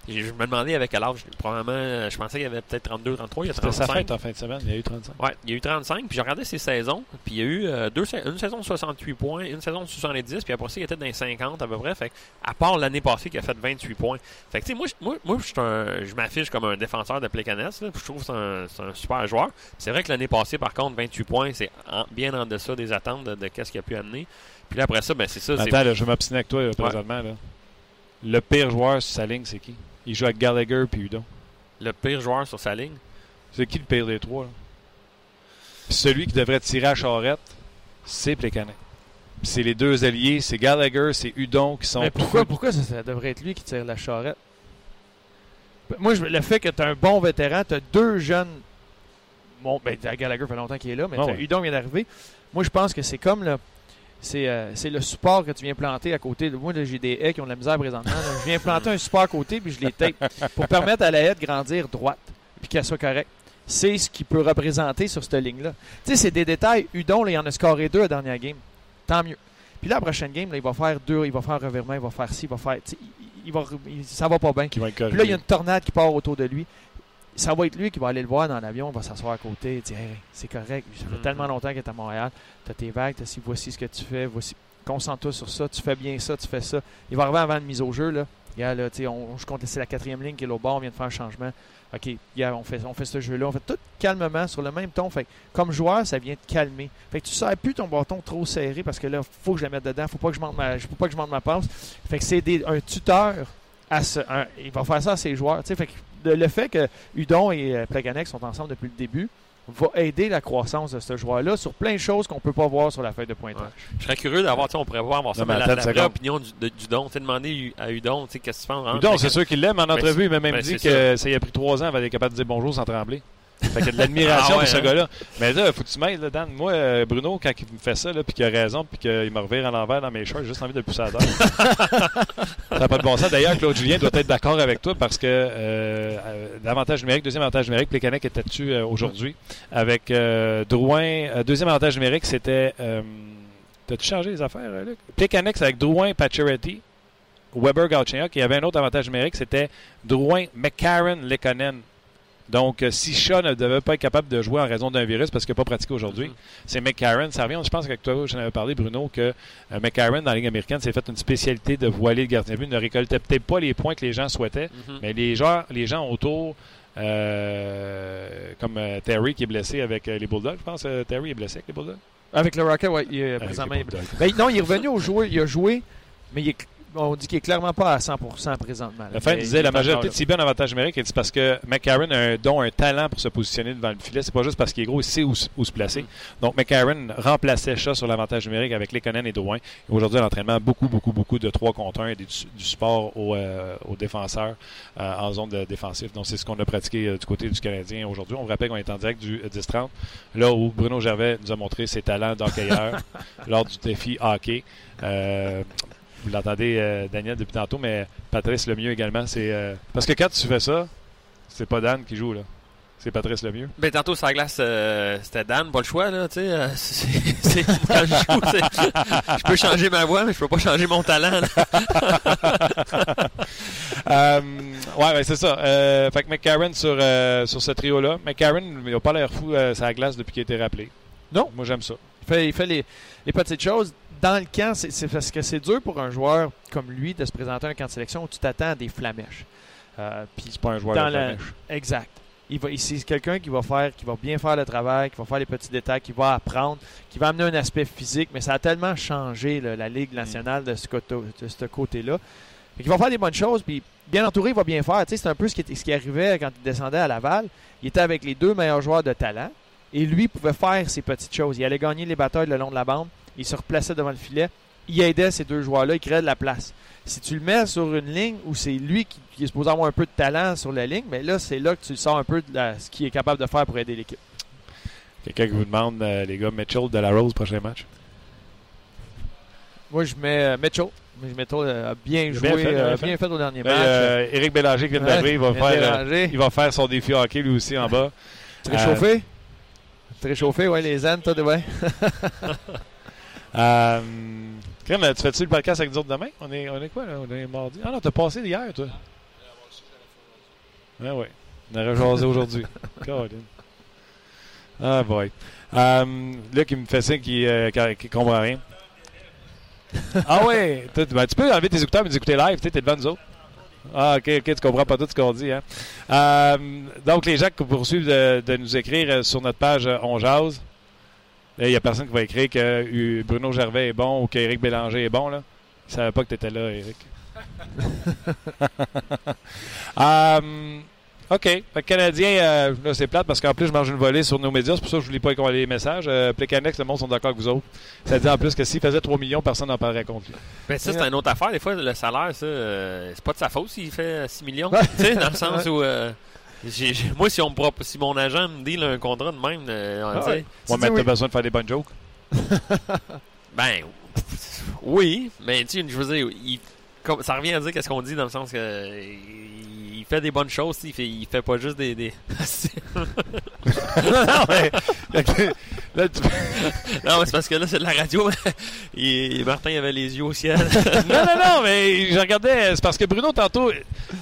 Je me demandais avec quel âge? Probablement, euh, je pensais qu'il avait peut-être 32, 33. Il y a C'était sa 35. fête en fin de semaine, il y a eu 35. Ouais, il y a eu 35, puis j'ai regardé ses saisons, puis il y a eu euh, deux, une saison de 68 points, une saison de 70, puis après ça, il était dans les 50 à peu près. Fait que, à part l'année passée qui a fait 28 points. Fait que, tu sais, moi, je- moi, moi je suis un- je m'affiche comme un défenseur de Plecanes, je trouve que c'est un, super joueur. C'est vrai que l'année passée, par contre, 28 points, c'est en- bien en deçà des attentes de, de qu'est-ce qu'il a pu amener. Puis là, après ça, ben c'est ça. Attends, là, je vais m'obstiner avec toi là, présentement. Là. Le pire joueur sur sa ligne, c'est qui? Il joue avec Gallagher puis Udon. Le pire joueur sur sa ligne? C'est qui le pire des trois? là? Celui qui devrait tirer à charrette, c'est Plekanec. Puis c'est les deux alliés, c'est Gallagher, c'est Udon qui sont Mais pourquoi, pourquoi ça, ça devrait être lui qui tire la charrette? Moi, je- le fait que tu as un bon vétéran, tu as deux jeunes. Bon, ben, Gallagher fait longtemps qu'il est là, mais Ah. Udon vient d'arriver. Moi, je pense que c'est comme le. C'est euh, c'est le support que tu viens planter à côté. Moi, là, j'ai des haies qui ont de la misère présentement. là. Je viens planter un support à côté, puis je les tape pour *laughs* permettre à la haie de grandir droite, puis qu'elle soit correcte. C'est ce qu'il peut représenter sur cette ligne-là. Tu sais, c'est des détails. Udon, là, il en a scoré deux à la dernière game. Tant mieux. Puis là, la prochaine game, là, il va faire deux, il va faire un revirement, il va faire ci, il va faire. Il, il va, il- ça va pas bien. Puis là, il y a une tornade qui part autour de lui. Ça va être lui qui va aller le voir dans l'avion, il va s'asseoir à côté et dire Hey, c'est correct, ça fait Mhm. tellement longtemps qu'il est à Montréal, tu as tes vagues, t'as ci, voici ce que tu fais, voici. Concentre-toi sur ça, tu fais bien ça, tu fais ça. Il va arriver avant une mise au jeu. Là. Regarde, là, tu on, je compte c'est la quatrième ligne qui est au bord, on vient de faire un changement. OK, on fait, ce jeu-là, on fait tout calmement sur le même ton. Fait que, comme joueur, ça vient te calmer. Fait que tu sers plus ton bâton trop serré parce que là, faut que je le mette dedans, faut pas que je monte ma, faut pas que je monte ma passe. Fait que c'est un tuteur à ce, il va faire ça à ses joueurs. Fait que le fait que Udon et euh, sont ensemble depuis le début va aider la croissance de ce joueur-là sur plein de choses qu'on peut pas voir sur la feuille de pointage. Ouais. Je serais curieux d'avoir, tu sais, on pourrait voir, avoir ça, Non, mais la, la vraie opinion du, de- du don. Tu sais, demander à Udon, tu sais, qu'est-ce que tu en rentre, Udon, c'est sûr qu'il l'aime. En Ben, entrevue, il m'a même ben, dit que ça y a pris trois ans avant d'être capable de dire bonjour sans trembler. Fait qu'il y a de l'admiration Ah ouais, pour ce hein? gars-là. Mais là, faut que tu m'aides, Dan. Moi, euh, Bruno, quand il me fait ça, là, puis qu'il a raison, puis qu'il me revire à l'envers dans mes shorts, j'ai juste envie de le pousser à terre. *laughs* ça n'a pas de bon sens. D'ailleurs, Claude Julien doit être d'accord avec toi parce que euh, euh, l'avantage numérique, deuxième avantage numérique, Plekanec était dessus euh, aujourd'hui? Avec euh, Drouin, euh, deuxième avantage numérique, c'était. Euh, T'as-tu changé les affaires, euh, Luc? Plekanec, avec Drouin, Pacioretty, Weber. Il y avait un autre avantage numérique, c'était Drouin, McCarron, Lekonen. Donc, euh, si Shaw ne devait pas être capable de jouer en raison d'un virus parce qu'il n'a pas pratiqué aujourd'hui, c'est McCarron. Ça revient, je pense qu'avec toi, j'en avais parlé, Bruno, que euh, McCarron, dans la Ligue américaine, s'est fait une spécialité de voiler le gardien de but. Il ne récoltait peut-être pas les points que les gens souhaitaient, Mhm. mais les gens, les gens autour, euh, comme euh, Terry qui est blessé avec euh, les Bulldogs, je pense. euh, Terry est blessé avec les Bulldogs. Avec le Rocket, ouais, il est présentement. il-. Ben, non, il est revenu au joueur. Il a joué, mais il est on dit qu'il est clairement pas à 100% présentement. là. Fin Mais disait la majorité de si bien avantage numérique, c'est parce que McCarron a un don, un talent pour se positionner devant le filet. C'est pas juste parce qu'il est gros, il sait où, se placer. Donc McCarron remplaçait Shaw sur l'avantage numérique avec Lekonen et Drouin. Aujourd'hui, à l'entraînement, beaucoup, beaucoup, beaucoup de 3 contre 1 et du, du support aux, euh, aux défenseurs euh, en zone de défensive. Donc c'est ce qu'on a pratiqué euh, du côté du Canadien aujourd'hui. On vous rappelle qu'on est en direct du euh, 10-30, là où Bruno Gervais nous a montré ses talents d'hockeyeur *laughs* lors du défi hockey. Vous l'entendez, euh, Daniel, depuis tantôt, mais Patrice Lemieux également. C'est euh, Parce que quand tu fais ça, c'est pas Dan qui joue, là. C'est Patrice Lemieux. Ben, tantôt, sur la glace, euh, c'était Dan, pas le choix, là, tu sais. euh, *laughs* c'est- quand je joue, je peux changer ma voix, mais je peux pas changer mon talent, là. *laughs* Euh, ouais, ben, c'est ça. Euh, fait que McCarron sur, euh, sur ce trio-là. McCarron, il n'a pas l'air fou euh, sur la glace depuis qu'il a été rappelé. Non. Moi, j'aime ça. Il fait, il fait les, les petites choses. Dans le camp, c'est parce que c'est dur pour un joueur comme lui de se présenter à un camp de sélection où tu t'attends à des flamèches. Euh, puis C'est pas un joueur Dans de la- flamèche. Exact. Il va, il- c'est quelqu'un qui va faire, qui va bien faire le travail, qui va faire les petits détails, qui va apprendre, qui va amener un aspect physique, mais ça a tellement changé là, la Ligue nationale de ce, côté, de ce côté-là. Qu'il va faire des bonnes choses, puis bien entouré, il va bien faire. Tu sais, c'est un peu ce qui, était- ce qui arrivait quand il descendait à Laval. Il était avec les deux meilleurs joueurs de talent, et lui pouvait faire ces petites choses. Il allait gagner les batailles le long de la bande, il se replaçait devant le filet, il aidait ces deux joueurs-là, il créait de la place. Si tu le mets sur une ligne où c'est lui qui, qui est supposé avoir un peu de talent sur la ligne, mais là, c'est là que tu sors un peu de la- ce qu'il est capable de faire pour aider l'équipe. Quelqu'un qui vous demande, euh, les gars, Mitchell de la Rose, prochain match? Moi, je mets euh, Mitchell. Mais euh, a bien joué, bien fait, euh, bien au dernier Ben, match. euh, Éric Bélanger qui vient d'arriver, il va il faire, euh, va faire son défi hockey lui aussi en bas. Très chauffé. Très chauffé, ouais, les ânes, toi, ouais. *laughs* Euh, tu fais-tu le podcast avec nous autres demain? On est, on est quoi, là? On est mardi? Ah non, t'as passé hier, toi. Ah ouais. On aurait jasé aujourd'hui. *laughs* Ah boy. Euh, là, qui me fait signe qu'il ne comprend rien. ah ouais. Ben, tu peux enlever tes écouteurs et nous écouter live. Tu t'es devant nous autres. Ah, ok, ok, tu comprends pas tout ce qu'on dit. Hein? Euh, donc, les gens qui poursuivent de, de nous écrire euh, sur notre page euh, On Jase. Là, il n'y a personne qui va écrire que euh, Bruno Gervais est bon ou qu'Éric Bélanger est bon. Là. Je savais pas que tu étais là, Éric. Euh, *laughs* OK. Fait que Canadien, euh, là, c'est plate parce qu'en plus, je mange une volée sur nos médias. C'est pour ça que je ne lis pas les messages. Euh, Plecanex, le monde sont d'accord avec vous autres. Ça dit en plus que s'il faisait 3 millions, personne n'en parlerait contre lui. Ben, ça, c'est une autre affaire. Des fois, le salaire, ça, euh, c'est pas de sa faute s'il fait 6 millions. *laughs* Tu sais, dans le sens où. Moi, si, on me prop- si mon agent me deal un contrat de même, euh, Ah ouais. Moi, mais t'as oui. besoin de faire des bonnes jokes. *laughs* ben, oui, mais tu sais, je veux dire, il- comme- ça revient à dire qu'est-ce qu'on dit dans le sens que euh, il, il fait des bonnes choses, il fait, il fait pas juste des. des... *laughs* *laughs* non, mais. Là, tu- *laughs* non, mais c'est parce que là, c'est de la radio. *laughs* et Martin avait les yeux au ciel. *laughs* non, non, non, mais je regardais. C'est parce que Bruno, tantôt,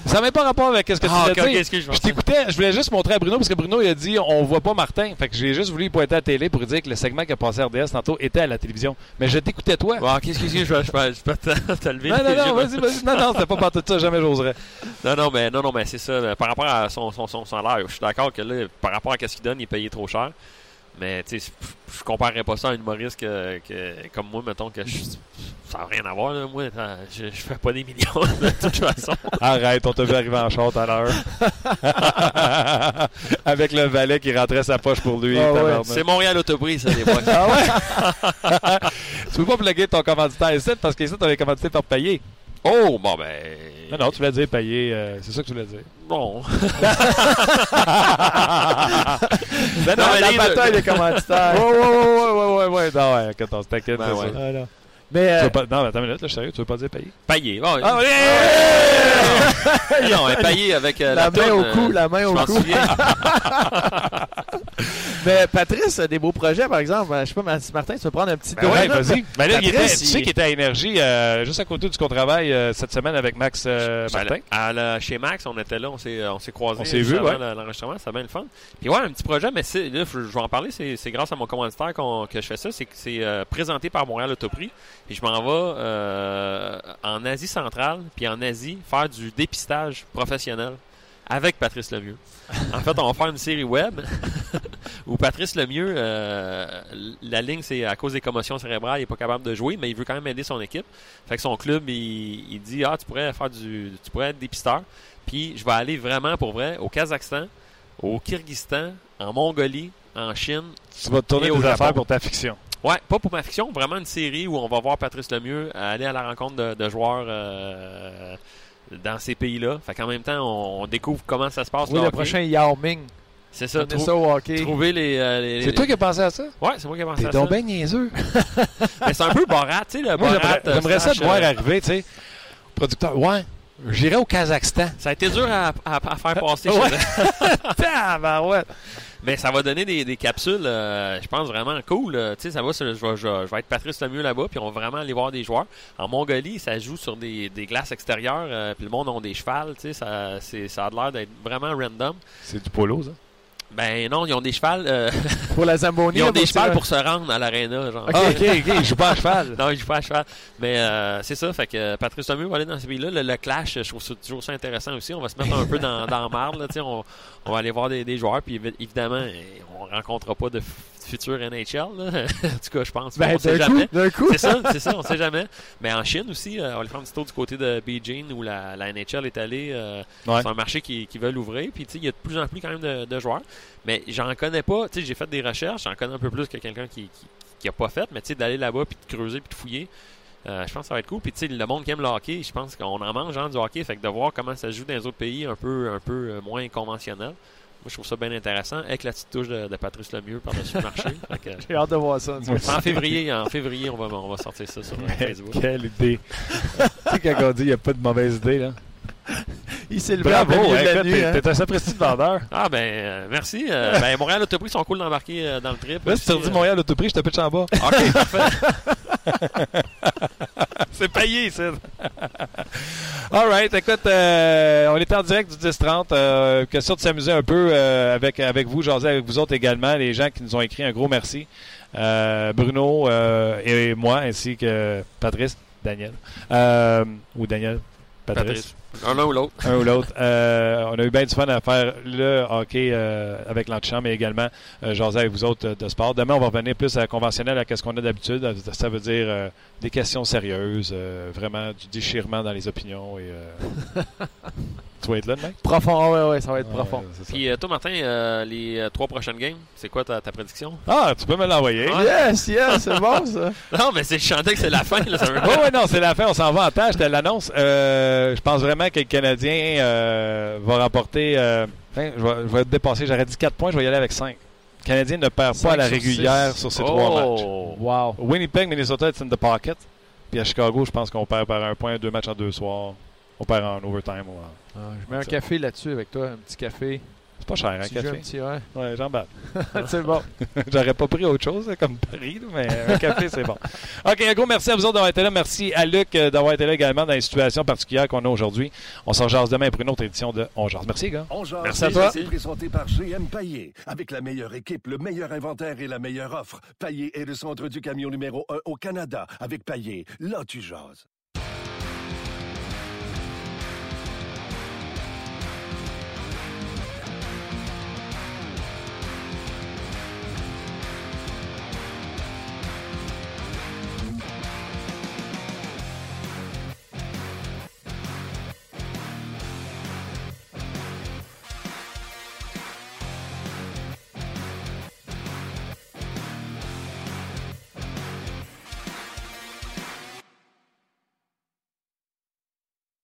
ça n'a même pas rapport avec ce que ah, tu excuse, je t'écoutais, je voulais juste montrer à Bruno parce que Bruno il a dit on voit pas Martin. Fait que j'ai juste voulu pointer à la télé pour dire que le segment qui a passé à RDS tantôt était à la télévision. Mais je t'écoutais toi. Bon, qu'est-ce que je vais je vais- je peux te lever. non, non, non, vas-y, vas-y. Non, non, c'était pas partout de ça, jamais j'oserais. Non, non, mais non, non, mais c'est ça. Par rapport à son, son, son salaire, je suis d'accord que là, par rapport à ce qu'il donne, il est payé trop cher. Mais tu sais, je comparerais pas ça à un humoriste que, que- comme moi, mettons que je- ça n'a rien à voir. Là, moi, je, je fais pas des millions de toute façon. *laughs* Arrête, on t'a vu arriver en short à l'heure. *laughs* Avec le valet qui rentrait sa poche pour lui. Ah ouais. C'est Montréal Autoprix, ça, des fois. Ah ouais? *laughs* tu peux pas plugger ton commanditaire ici parce qu'ici, t'as les commanditaires pour payer. Oh, bon, ben. Non, non, tu voulais dire payer. euh, c'est ça que tu voulais dire. Bon. *laughs* Ben Non, mais la bataille des commanditaires. Ouais, ouais, ouais, ouais, ouais, ouais, ouais. Non, ouais, quand on se taquine, Ben ouais. Ah, non. Mais Tu euh, veux pas... Non, mais attends une minute, là, je suis sérieux, tu veux pas dire payer? Payé. Bon, Ah, ouais! *laughs* non, payé avec euh, la la, main toune, au euh, cou, la main au cou. *laughs* Mais Patrice a des beaux projets, par exemple. Je sais pas, Martin, tu veux prendre un petit Ben ouais, vas-y. Ben là, il était, Patrice, tu sais qu'il était à Énergie, euh, juste à côté du travail euh, cette semaine avec Max euh, Martin. À la- chez Max, on était là, on s'est, on s'est croisés. On s'est avant ouais. le- L'enregistrement, c'était bien le fun. Puis ouais, un petit projet, mais c'est, là, je je vais en parler, c'est, c'est grâce à mon commanditaire qu'on- que je fais ça. C'est que c'est euh, présenté par Montréal Autoprix. Puis je m'en vais euh, en Asie centrale, puis en Asie, faire du dépistage professionnel avec Patrice Lemieux. En fait, on va faire une série web *laughs* où Patrice Lemieux, euh, la ligne, c'est à cause des commotions cérébrales, il n'est pas capable de jouer, mais il veut quand même aider son équipe. Fait que son club, il, il dit Ah, tu pourrais faire du. Tu pourrais être dépisteur. Puis je vais aller vraiment pour vrai au Kazakhstan, au Kyrgyzstan, en Mongolie, en Chine. Tu vas te tourner Japon. affaires pour ta fiction. Ouais, pas pour ma fiction, vraiment une série où on va voir Patrice Lemieux aller à la rencontre de, de joueurs euh, dans ces pays-là. Fait qu'en même temps, on, on découvre comment ça se passe. Oui, le prochain Yao Ming. C'est ça, trou- ça au hockey. trouver les. euh, les- C'est les- toi qui as pensé à ça? Ouais, c'est moi qui ai pensé T'es à ça. donc bien niaiseux. *laughs* Mais c'est un peu Borat, tu sais, le Moi, Borat. j'aimerais euh, ça te voir euh, arriver, tu sais. Producteur, ouais, j'irai au Kazakhstan. Ça a été dur à, à- à faire passer. Ouais. je dirais. *laughs* Tabarouette. Mais ça va donner des, capsules, euh, je pense, vraiment cool. euh, Tu sais, ça va, je vais, je je vais être Patrice Lemieux là-bas, puis on va vraiment aller voir des joueurs. En Mongolie, ça joue sur des, glaces extérieures, euh, puis le monde a des chevals, tu sais, ça, ça a l'air d'être vraiment random. C'est du polo, ça? Ben non, ils ont des chevals, euh, *laughs* Pour la Zamboni. ils ont des chevals pour se rendre à l'aréna, genre. Ah, ok, ok, il joue pas à cheval. *laughs* Non, il joue pas à cheval. Mais euh, c'est ça, fait que euh, Patrice Lemieux va aller dans ces pays-là. Le, le clash, je trouve ça toujours ça intéressant aussi. On va se mettre un peu dans, dans la marde, là, on, on va aller voir des, des joueurs, puis évi- évidemment, on rencontrera pas de futur NHL, là. *laughs* en tout cas, je pense. Ben, on sait jamais. coup, coup. C'est ça, c'est ça, on sait jamais. Mais en Chine aussi, euh, on va aller faire un petit tour du côté de Beijing où la, la NHL est allée. euh, Ouais. C'est un marché qui, qui veut l'ouvrir. Puis, il y a de plus en plus quand même de, de joueurs. Mais j'en connais pas. J'ai fait des recherches. J'en connais un peu plus que quelqu'un qui, qui, qui a pas fait. Mais, d'aller là-bas puis de creuser puis de fouiller. euh, je pense que ça va être cool. Puis, tu sais, le monde qui aime le hockey, je pense qu'on en mange hein, du hockey. Fait que de voir comment ça se joue dans les autres pays un peu, un peu euh, moins conventionnel. Moi, je trouve ça bien intéressant. Avec la petite touche de, de Patrice Lemieux par-dessus le marché. *laughs* J'ai hâte de voir ça. en février, en février, on va, on va sortir ça sur Facebook. Quelle idée. tu sais, quand on dit qu'il n'y a pas de mauvaise idée, là. Il s'est levé Bravo, de la écoute, hein. t'es un sapristi de vendeur. Ah ben euh, merci. Euh, ben Montréal Autoprix sont cool d'embarquer euh, dans le trip. Là, si tu redis. Montréal Autoprix, je te pitch en bas. Ok, parfait. *laughs* *laughs* C'est payé, ça. All right. Écoute, euh, on est en direct du 10-30. Euh, question de s'amuser un peu euh, avec, avec vous, jaser avec vous autres également, les gens qui nous ont écrit un gros merci. Euh, Bruno et moi, ainsi que Patrice, Daniel. Ou Daniel. Patrice. Un ou l'autre. un ou l'autre. Euh, on a eu bien du fun à faire le hockey euh, avec l'antichambre, mais également euh, jaser avec vous autres euh, de sport. Demain, on va revenir plus à la conventionnelle, à ce qu'on a d'habitude. Ça veut dire euh, des questions sérieuses, euh, vraiment du déchirement dans les opinions. Et, euh, *laughs* tu vas être là, mec? Profond, ouais, ouais, ça va être profond. Puis euh, toi, Martin, euh, les euh, trois prochaines games, c'est quoi ta, ta prédiction? Ah, tu peux me l'envoyer. Ouais. Yes, yes, c'est bon ça. *laughs* Non, mais c'est je chantais que c'est la fin. Là, ça veut *laughs* Oui, oui, non, c'est la fin. On s'en va en tâche. Je te l'annonce. Euh, je pense vraiment que le Canadien euh, va remporter. euh, hein, je, vais, je vais dépasser. J'aurais dit 4 points. Je vais y aller avec 5. Le Canadien ne perd pas à la régulière six. sur ces trois matchs. Oh! Wow. Winnipeg, Minnesota, it's in the pocket. Puis à Chicago, je pense qu'on perd par un point, deux matchs en deux soirs. On perd en overtime. ou en- Ah, je mets un café là-dessus avec toi, un petit café. C'est pas cher, un jeu, un café? petit, ouais. Ouais, j'en bats. *laughs* c'est bon. *laughs* J'aurais pas pris autre chose comme Paris, mais un café, c'est bon. *laughs* OK, un gros merci à vous autres d'avoir été là. Merci à Luc euh, d'avoir été là également dans les situations particulières qu'on a aujourd'hui. On se rejase demain pour une autre édition de On Jase. Merci, gars. On jase, Merci à toi. C'est présenté par GM Paillé. Avec la meilleure équipe, le meilleur inventaire et la meilleure offre. Paillé est le centre du camion numéro 1 au Canada. Avec Paillé, là tu jases.